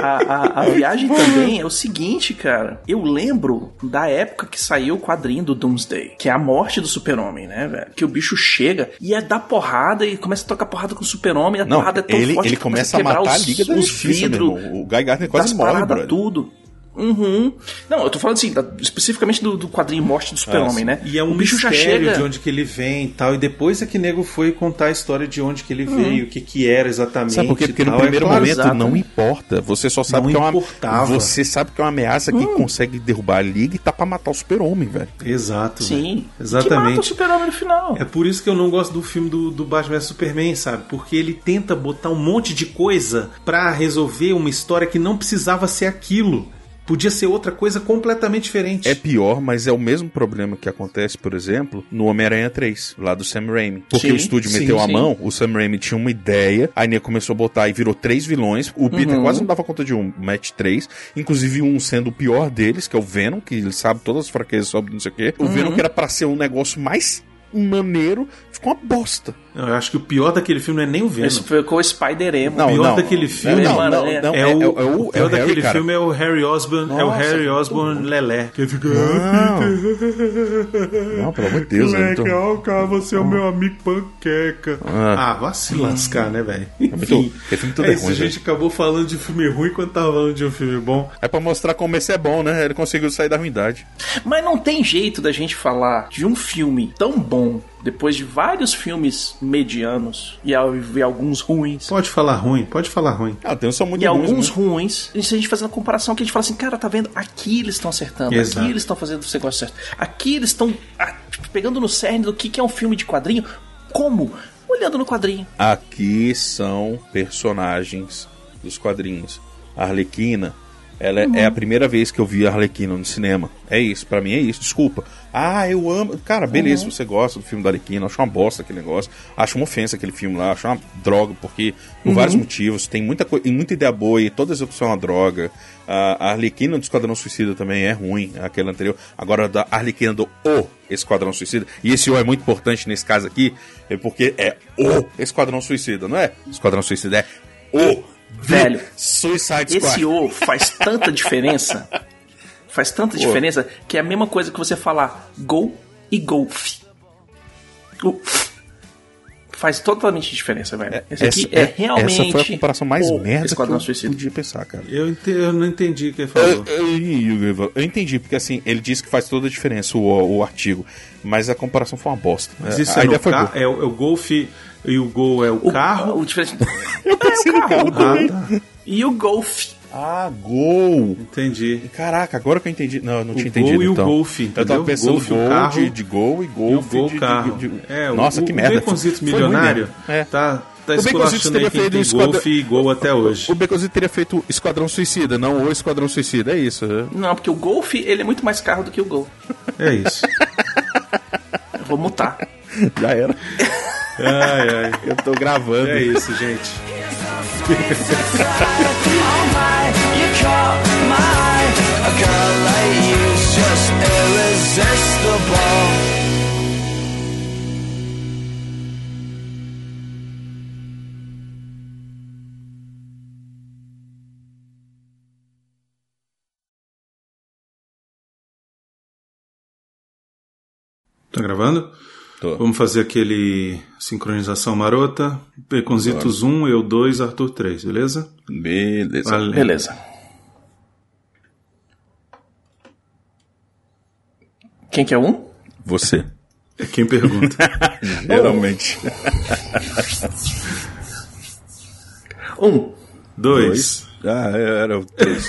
A, a, a viagem também é o seguinte, cara. Eu lembro da época que saiu o quadrinho do Doomsday, que é a morte do super-homem, né, velho? Que o bicho chega e é dar porrada e começa a tocar porrada com o super-homem. A Não, porrada é tão ele, forte ele que começa a quebrar matar os, a Liga da os vidros. O Guy Gardner quase morre, brother. tudo. Uhum. Não, eu tô falando assim, da- especificamente do, do quadrinho Morte do Super-Homem, né? E é um o bicho já mistério chega. de onde que ele vem e tal. E depois é que nego foi contar a história de onde que ele Uhum. veio, o que que era exatamente. Sabe por quê? Porque no. É primeiro claro, momento exato. não importa. Você só sabe Não que é uma. importava. Você sabe que é uma ameaça que consegue derrubar a liga e tá pra matar o super-homem, velho. Exato. Sim. velho. Que mata o Exatamente. Super-Homem no final. É por isso que eu não gosto do filme do, do Batman vs Superman, sabe? Porque ele tenta botar um monte de coisa pra resolver uma história que não precisava ser aquilo. Podia ser outra coisa completamente diferente. É pior, mas é o mesmo problema que acontece, por exemplo, no Homem-Aranha 3, lá do Sam Raimi. Porque Sim, o estúdio sim, meteu a sim. mão, o Sam Raimi tinha uma ideia, a Nia começou a botar e virou três vilões. O Peter Uhum. quase não dava conta de um, match três. Inclusive um sendo o pior deles, que é o Venom, que ele sabe todas as fraquezas sobre não sei o quê. O Uhum. Venom que era pra ser um negócio mais maneiro, ficou uma bosta. Não, eu acho que o pior daquele filme não é nem o Venom. Esse ficou o Spider-Emo. o pior daquele filme Não, não, não, é, não, o, é o, o- é o pior Harry, daquele cara. filme é o Harry Osborn, é o Nossa, Harry que Osborn Lelé. Que fica. Não, pelo amor de Deus, Legal, cara, você é o meu amigo panqueca. Ah. Ah, vá se lascar, né, velho? muito- esse filme tudo é isso, ruim, a gente acabou falando de filme ruim quando tava falando de um filme bom. É pra mostrar como esse é bom, né? Ele conseguiu sair da ruindade. Mas não tem jeito da gente falar de um filme tão bom depois de vários filmes medianos e, e alguns ruins. Pode falar ruim, pode falar ruim. Ah, tem são muito e ruins, alguns né? ruins, e se a gente fazendo a comparação que a gente fala assim, cara, tá vendo? Aqui eles estão acertando, Exato. aqui eles estão fazendo o negócio certo. Aqui eles estão ah, tipo, pegando no cerne do que, que é um filme de quadrinho. Como? Olhando no quadrinho. Aqui são personagens dos quadrinhos. A Arlequina, ela é- Uhum. é a primeira vez que eu vi a Arlequina no cinema. É isso, pra mim é isso. Desculpa. Ah, eu amo. Cara, beleza, Uhum. você gosta do filme da Arlequina, acho uma bosta aquele negócio. Acho uma ofensa aquele filme lá, acho uma droga, porque por Uhum. vários motivos. Tem muita, coi- e muita ideia boa e toda execução é uma droga. A a Arlequina do Esquadrão Suicida também é ruim, aquela anterior. Agora, da Arlequina do O Esquadrão Suicida, e esse O é muito importante nesse caso aqui, é porque é O Esquadrão Suicida, não é? Esquadrão Suicida é O Velho, Suicide Squad. Esse O faz tanta diferença. Faz tanta Pô. diferença que é a mesma coisa que você falar gol e golfe. O faz totalmente diferença, velho. Esse aqui Essa- é, realmente. Essa foi a comparação mais o merda que Esquadrão eu Suicida. podia pensar, cara. Eu, ente- eu não entendi o que ele falou. Eu, eu- eu entendi, porque assim, ele disse que faz toda a diferença o, o artigo, mas a comparação foi uma bosta. Mas É, isso a é, no ideia foi ca- é, o, é o golfe e o gol é o, carro? O diferente. Eu pensei no carro também. tá. E o golfe. Ah, gol! Entendi. Caraca, agora que eu entendi. Não, eu não O tinha gol entendido. e o então. golfe, Eu tava entendeu? pensando Golfe, o gol carro de, de gol e E o golfe gol de, carro. de- de- É, Nossa, o, que o merda. Foi ruim milionário. É. tá, tá O esculachando teria feito tem esquadrão- golfe e gol até hoje. O Baconzito teria feito Esquadrão Suicida, não o Esquadrão Suicida, é isso. é. Não, porque o golfe ele é muito mais carro do que o gol. É isso. Eu vou mutar. Já era. Ai, ai. Eu tô gravando. É isso, gente. Tá gravando? Tô. Vamos fazer aquele sincronização marota. Baconzitos 1, eu 2, Arthur 3, beleza? Beleza. Valeu. Beleza. Quem que é um? Você. É quem pergunta. Geralmente. Um. Dois. Ah, era o três.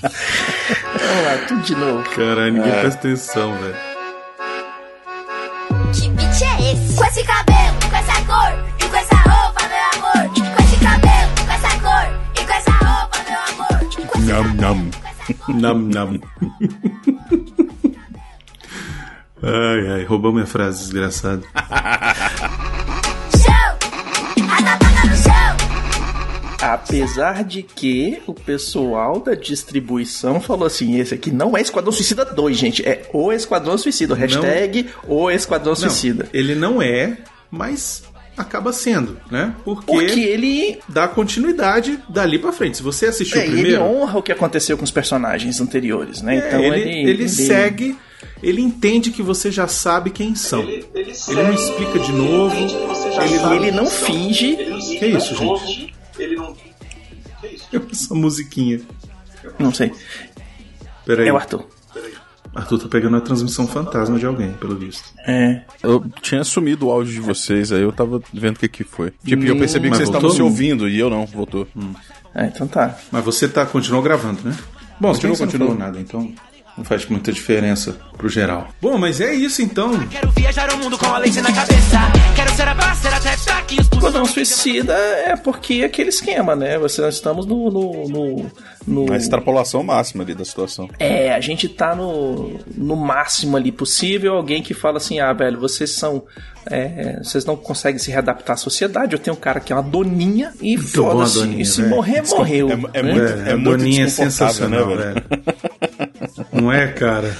Vamos lá, tudo de novo. Caralho, ninguém É. presta atenção, velho. Nam, nam. Nam, nam. Ai, ai, roubou minha frase, desgraçado. Apesar de que o pessoal da distribuição falou assim: esse aqui não é Esquadrão Suicida 2, gente. É o Esquadrão Suicida. Hashtag o Esquadrão Não, Suicida. ele não é, mas acaba sendo, né? Porque, Porque ele. dá continuidade dali pra frente. Se você assistiu É, o e ele primeiro, honra o que aconteceu com os personagens anteriores, né? é, então ele, ele, ele segue, ele entende que você já sabe quem são. Ele, não explica de novo. Ele, ele não finge. Que isso, gente? Ele não. Essa musiquinha. Não sei. Peraí. É o Arthur. Arthur tá pegando a transmissão fantasma de alguém, pelo visto. É. Eu tinha sumido o áudio de vocês, aí eu tava vendo o que que foi. Tipo, eu percebi que vocês estavam se ouvindo e eu não, voltou. É, então tá. Mas você tá, continuou gravando, né? Bom, Continua, você não continua. falou nada, então não faz muita diferença pro geral. Bom, mas é isso então. Quero viajar o mundo com a lace na cabeça. Quero ser a até daqui Esquadrão Suicida é porque é aquele esquema, né? Você, nós estamos no. no, no, no- A extrapolação máxima ali da situação. É, a gente tá no, no máximo ali possível. Alguém que fala assim: ah, velho, vocês são. é, vocês não conseguem se readaptar à sociedade. Eu tenho um cara que é uma doninha e foda-se. E se morrer, morreu. É, é né? muito, É, é a muito Doninha é sensacional, né, velho? Não é, cara?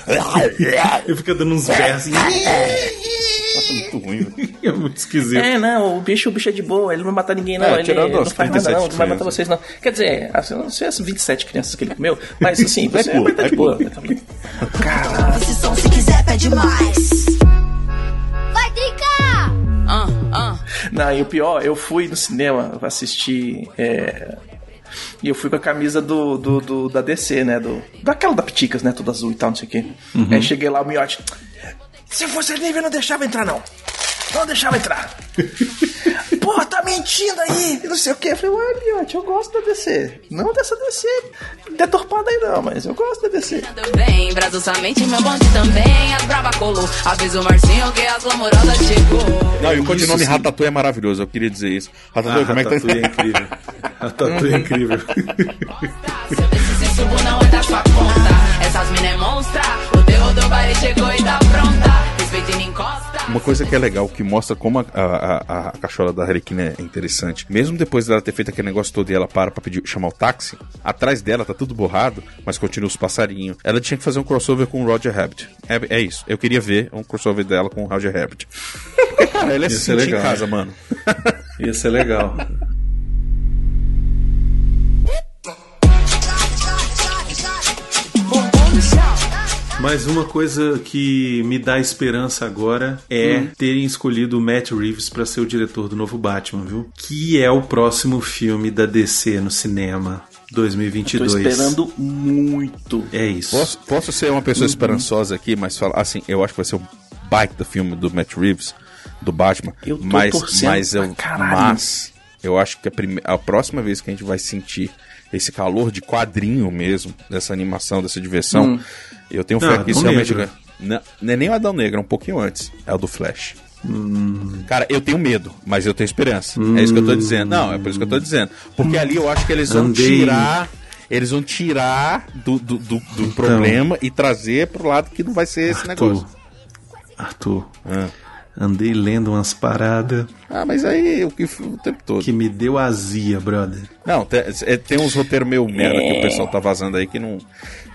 Ele fica dando uns berros. Nossa, muito ruim. velho. É muito esquisito. É, não, o bicho, o bicho é de boa, ele não vai matar ninguém, não. É, ele tirando não faz nada, 37 não, não vai matar vocês, não. Quer dizer, assim, não sei as 27 crianças que ele comeu, mas assim, você cool, vai estar é de boa. vai tá- Caralho. Esse som se quiser pede mais. Vai tricar! Ah, ah. Não, e o pior, eu fui no cinema assistir. É... E eu fui com a camisa do, do, do- da DC, né? Do, daquela da Piticas, né? Toda azul e tal, não sei o quê. Aí cheguei lá, o miote. Se fosse nível, não deixava entrar, não. Não deixava entrar. Tá mentindo aí. Não sei o quê. Eu falei, ué, eu gosto da DC. Não dessa DC deturpada aí, não, mas eu gosto da DC. Bem, Brasil somente meu bonde também. As brava colou. Avisa o Marcinho que as lamorosas chegou. Não, e o codinome sim. Ratatouille é maravilhoso, eu queria dizer isso. Ratatouille, Ah, como é que Ratatouille é tá? incrível. Ratatouille é incrível. Se eu descer sem subo, não é da sua conta. Essas mina é monstra. O terror do baile chegou e tá pronta. Uma coisa que é legal, que mostra como a, a, a, a cachola da Harlequina é interessante. Mesmo depois dela ter feito aquele negócio todo e ela para pra pedir, chamar o táxi, atrás dela tá tudo borrado, mas continua os passarinhos. Ela tinha que fazer um crossover com o Roger Rabbit. É, é isso. Eu queria ver um crossover dela com o Roger Rabbit. Cara, ele é Isso é assim em legal. casa, mano. Isso é legal. Mas uma coisa que me dá esperança agora é terem escolhido o Matt Reeves para ser o diretor do novo Batman, viu? Que é o próximo filme da DC no cinema Tô 2022. esperando muito. É isso. Posso, posso ser uma pessoa esperançosa aqui, mas falar assim, eu acho que vai ser um baita filme do Matt Reeves, do Batman. Eu tô mas, torcendo mas eu, mas eu acho que a, prime- a próxima vez que a gente vai sentir esse calor de quadrinho mesmo, dessa animação, dessa diversão, Hum. eu tenho fé que isso realmente. Negro. Não, não é nem o Adão Negro, é um pouquinho antes. É o do Flash. Hum. Cara, eu tenho medo, mas eu tenho esperança. É isso que eu tô dizendo. Não, é por isso que eu tô dizendo. Porque ali eu acho que eles vão Andei. tirar. Eles vão tirar do, do, do, do problema e trazer pro lado que não vai ser esse Arthur, negócio. Arthur, Ah. Andei lendo umas paradas Ah, mas aí o que o tempo todo. que me deu azia, brother. Não, tem, é- tem uns roteiros meio merda que o pessoal tá vazando aí que não,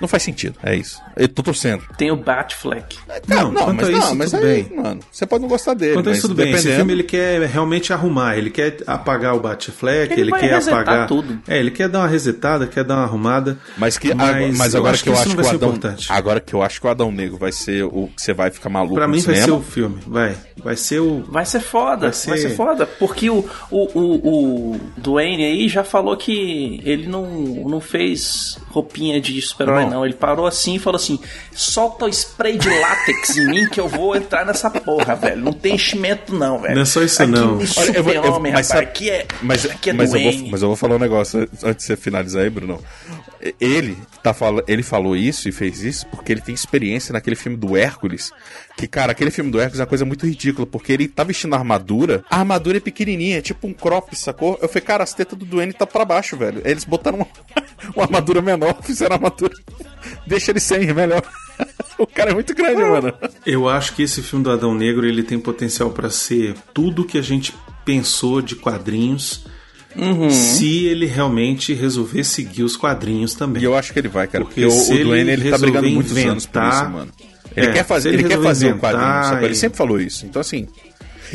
não faz sentido. É isso. Eu tô torcendo. Tem o Batfleck. Não, quanto mas a isso, não, mas tudo aí, bem. mano, você pode não gostar dele. Quanto mas isso, tudo bem. Esse dependendo- filme ele quer realmente arrumar, ele quer apagar o Batfleck, Ele ele, vai quer apagar. tudo. É, ele quer dar uma resetada, quer dar uma arrumada. Mas, que, Mas mas eu agora acho que eu que isso acho não que vai o ser Adão. importante. Agora que eu acho que o Adão Negro vai ser o que você vai ficar maluco Pra no mim vai cinema. ser o filme, vai. Vai ser o. Vai ser foda, Vai vai ser- ser, foda. Porque o, o, o, o Dwayne aí já falou que ele não, não fez roupinha de super-herói, Não. Não. Ele parou assim e falou assim: solta o spray de látex em mim que eu vou entrar nessa porra, velho. Não tem enchimento, não, velho. Não é só isso, aqui não. Me Olha, eu vou- eu- super-homem, mas rapaz. Aqui é, Mas, aqui é mas, eu vou, mas eu vou falar um negócio antes de você finalizar aí, Bruno. Ele, tá fala, ele falou isso e fez isso porque ele tem experiência naquele filme do Hércules. Que, cara, aquele filme do Hércules é uma coisa muito ridícula, porque ele tá vestindo armadura, a armadura é pequenininha, é tipo um crop, sacou? Eu falei, cara, as tetas do Duane tá pra baixo, velho. Eles botaram uma, uma armadura menor, fizeram a armadura. Deixa ele sem, melhor. o cara é muito grande, mano. Eu acho que esse filme do Adão Negro ele tem potencial pra ser tudo que a gente pensou de quadrinhos. Uhum. Se ele realmente resolver seguir os quadrinhos também. E eu acho que ele vai, cara. Porque, Porque o, Duane, ele ele tá brigando muitos anos por isso, mano. Ele É, quer fazer, ele ele quer fazer o quadrinho? Ele e- sempre falou isso. Então, assim.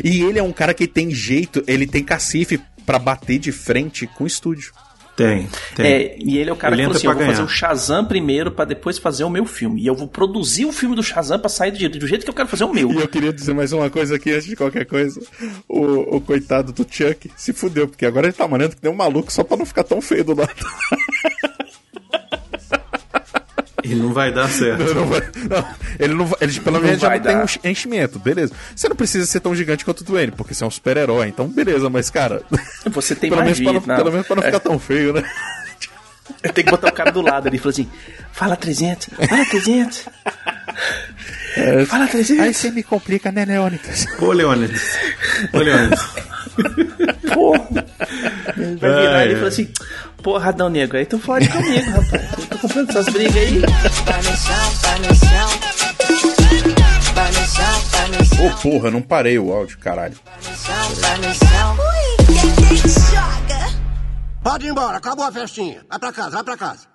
E ele é um cara que tem jeito, ele tem cacife pra bater de frente com o estúdio. Tem, tem. É, e ele é o cara Ele que falou assim: eu vou fazer ganhar. o Shazam primeiro pra depois fazer o meu filme. E eu vou produzir o filme do Shazam pra sair do, jeito- do jeito que eu quero fazer o meu. E eu queria dizer mais uma coisa aqui antes de qualquer coisa. O, o coitado do Chuck se fudeu, porque agora ele tá manando que nem um maluco só pra não ficar tão feio do lado. E não vai dar certo. Não vai- não, ele não ele pelo Não menos já não tem um enchimento, beleza. Você não precisa ser tão gigante quanto o Duane, porque você é um super-herói, então beleza, mas cara. Você tem pelo, menos magia. pra não, não. pelo menos pra não ficar tão feio, né? Eu tenho que botar o cara do lado ali e falar assim: fala 300, fala 300. Fala 300. Aí você me complica, né, Leônidas? Ô, Leônidas. Ô, Leônidas. Porra. Ele vai virar ali e falar assim: porra, Adão Negro, aí tu fode comigo, rapaz. Eu tô comprando essas brigas aí. Ô, porra, não parei o áudio, caralho. Pode ir embora, acabou a festinha. Vai pra casa, vai pra casa.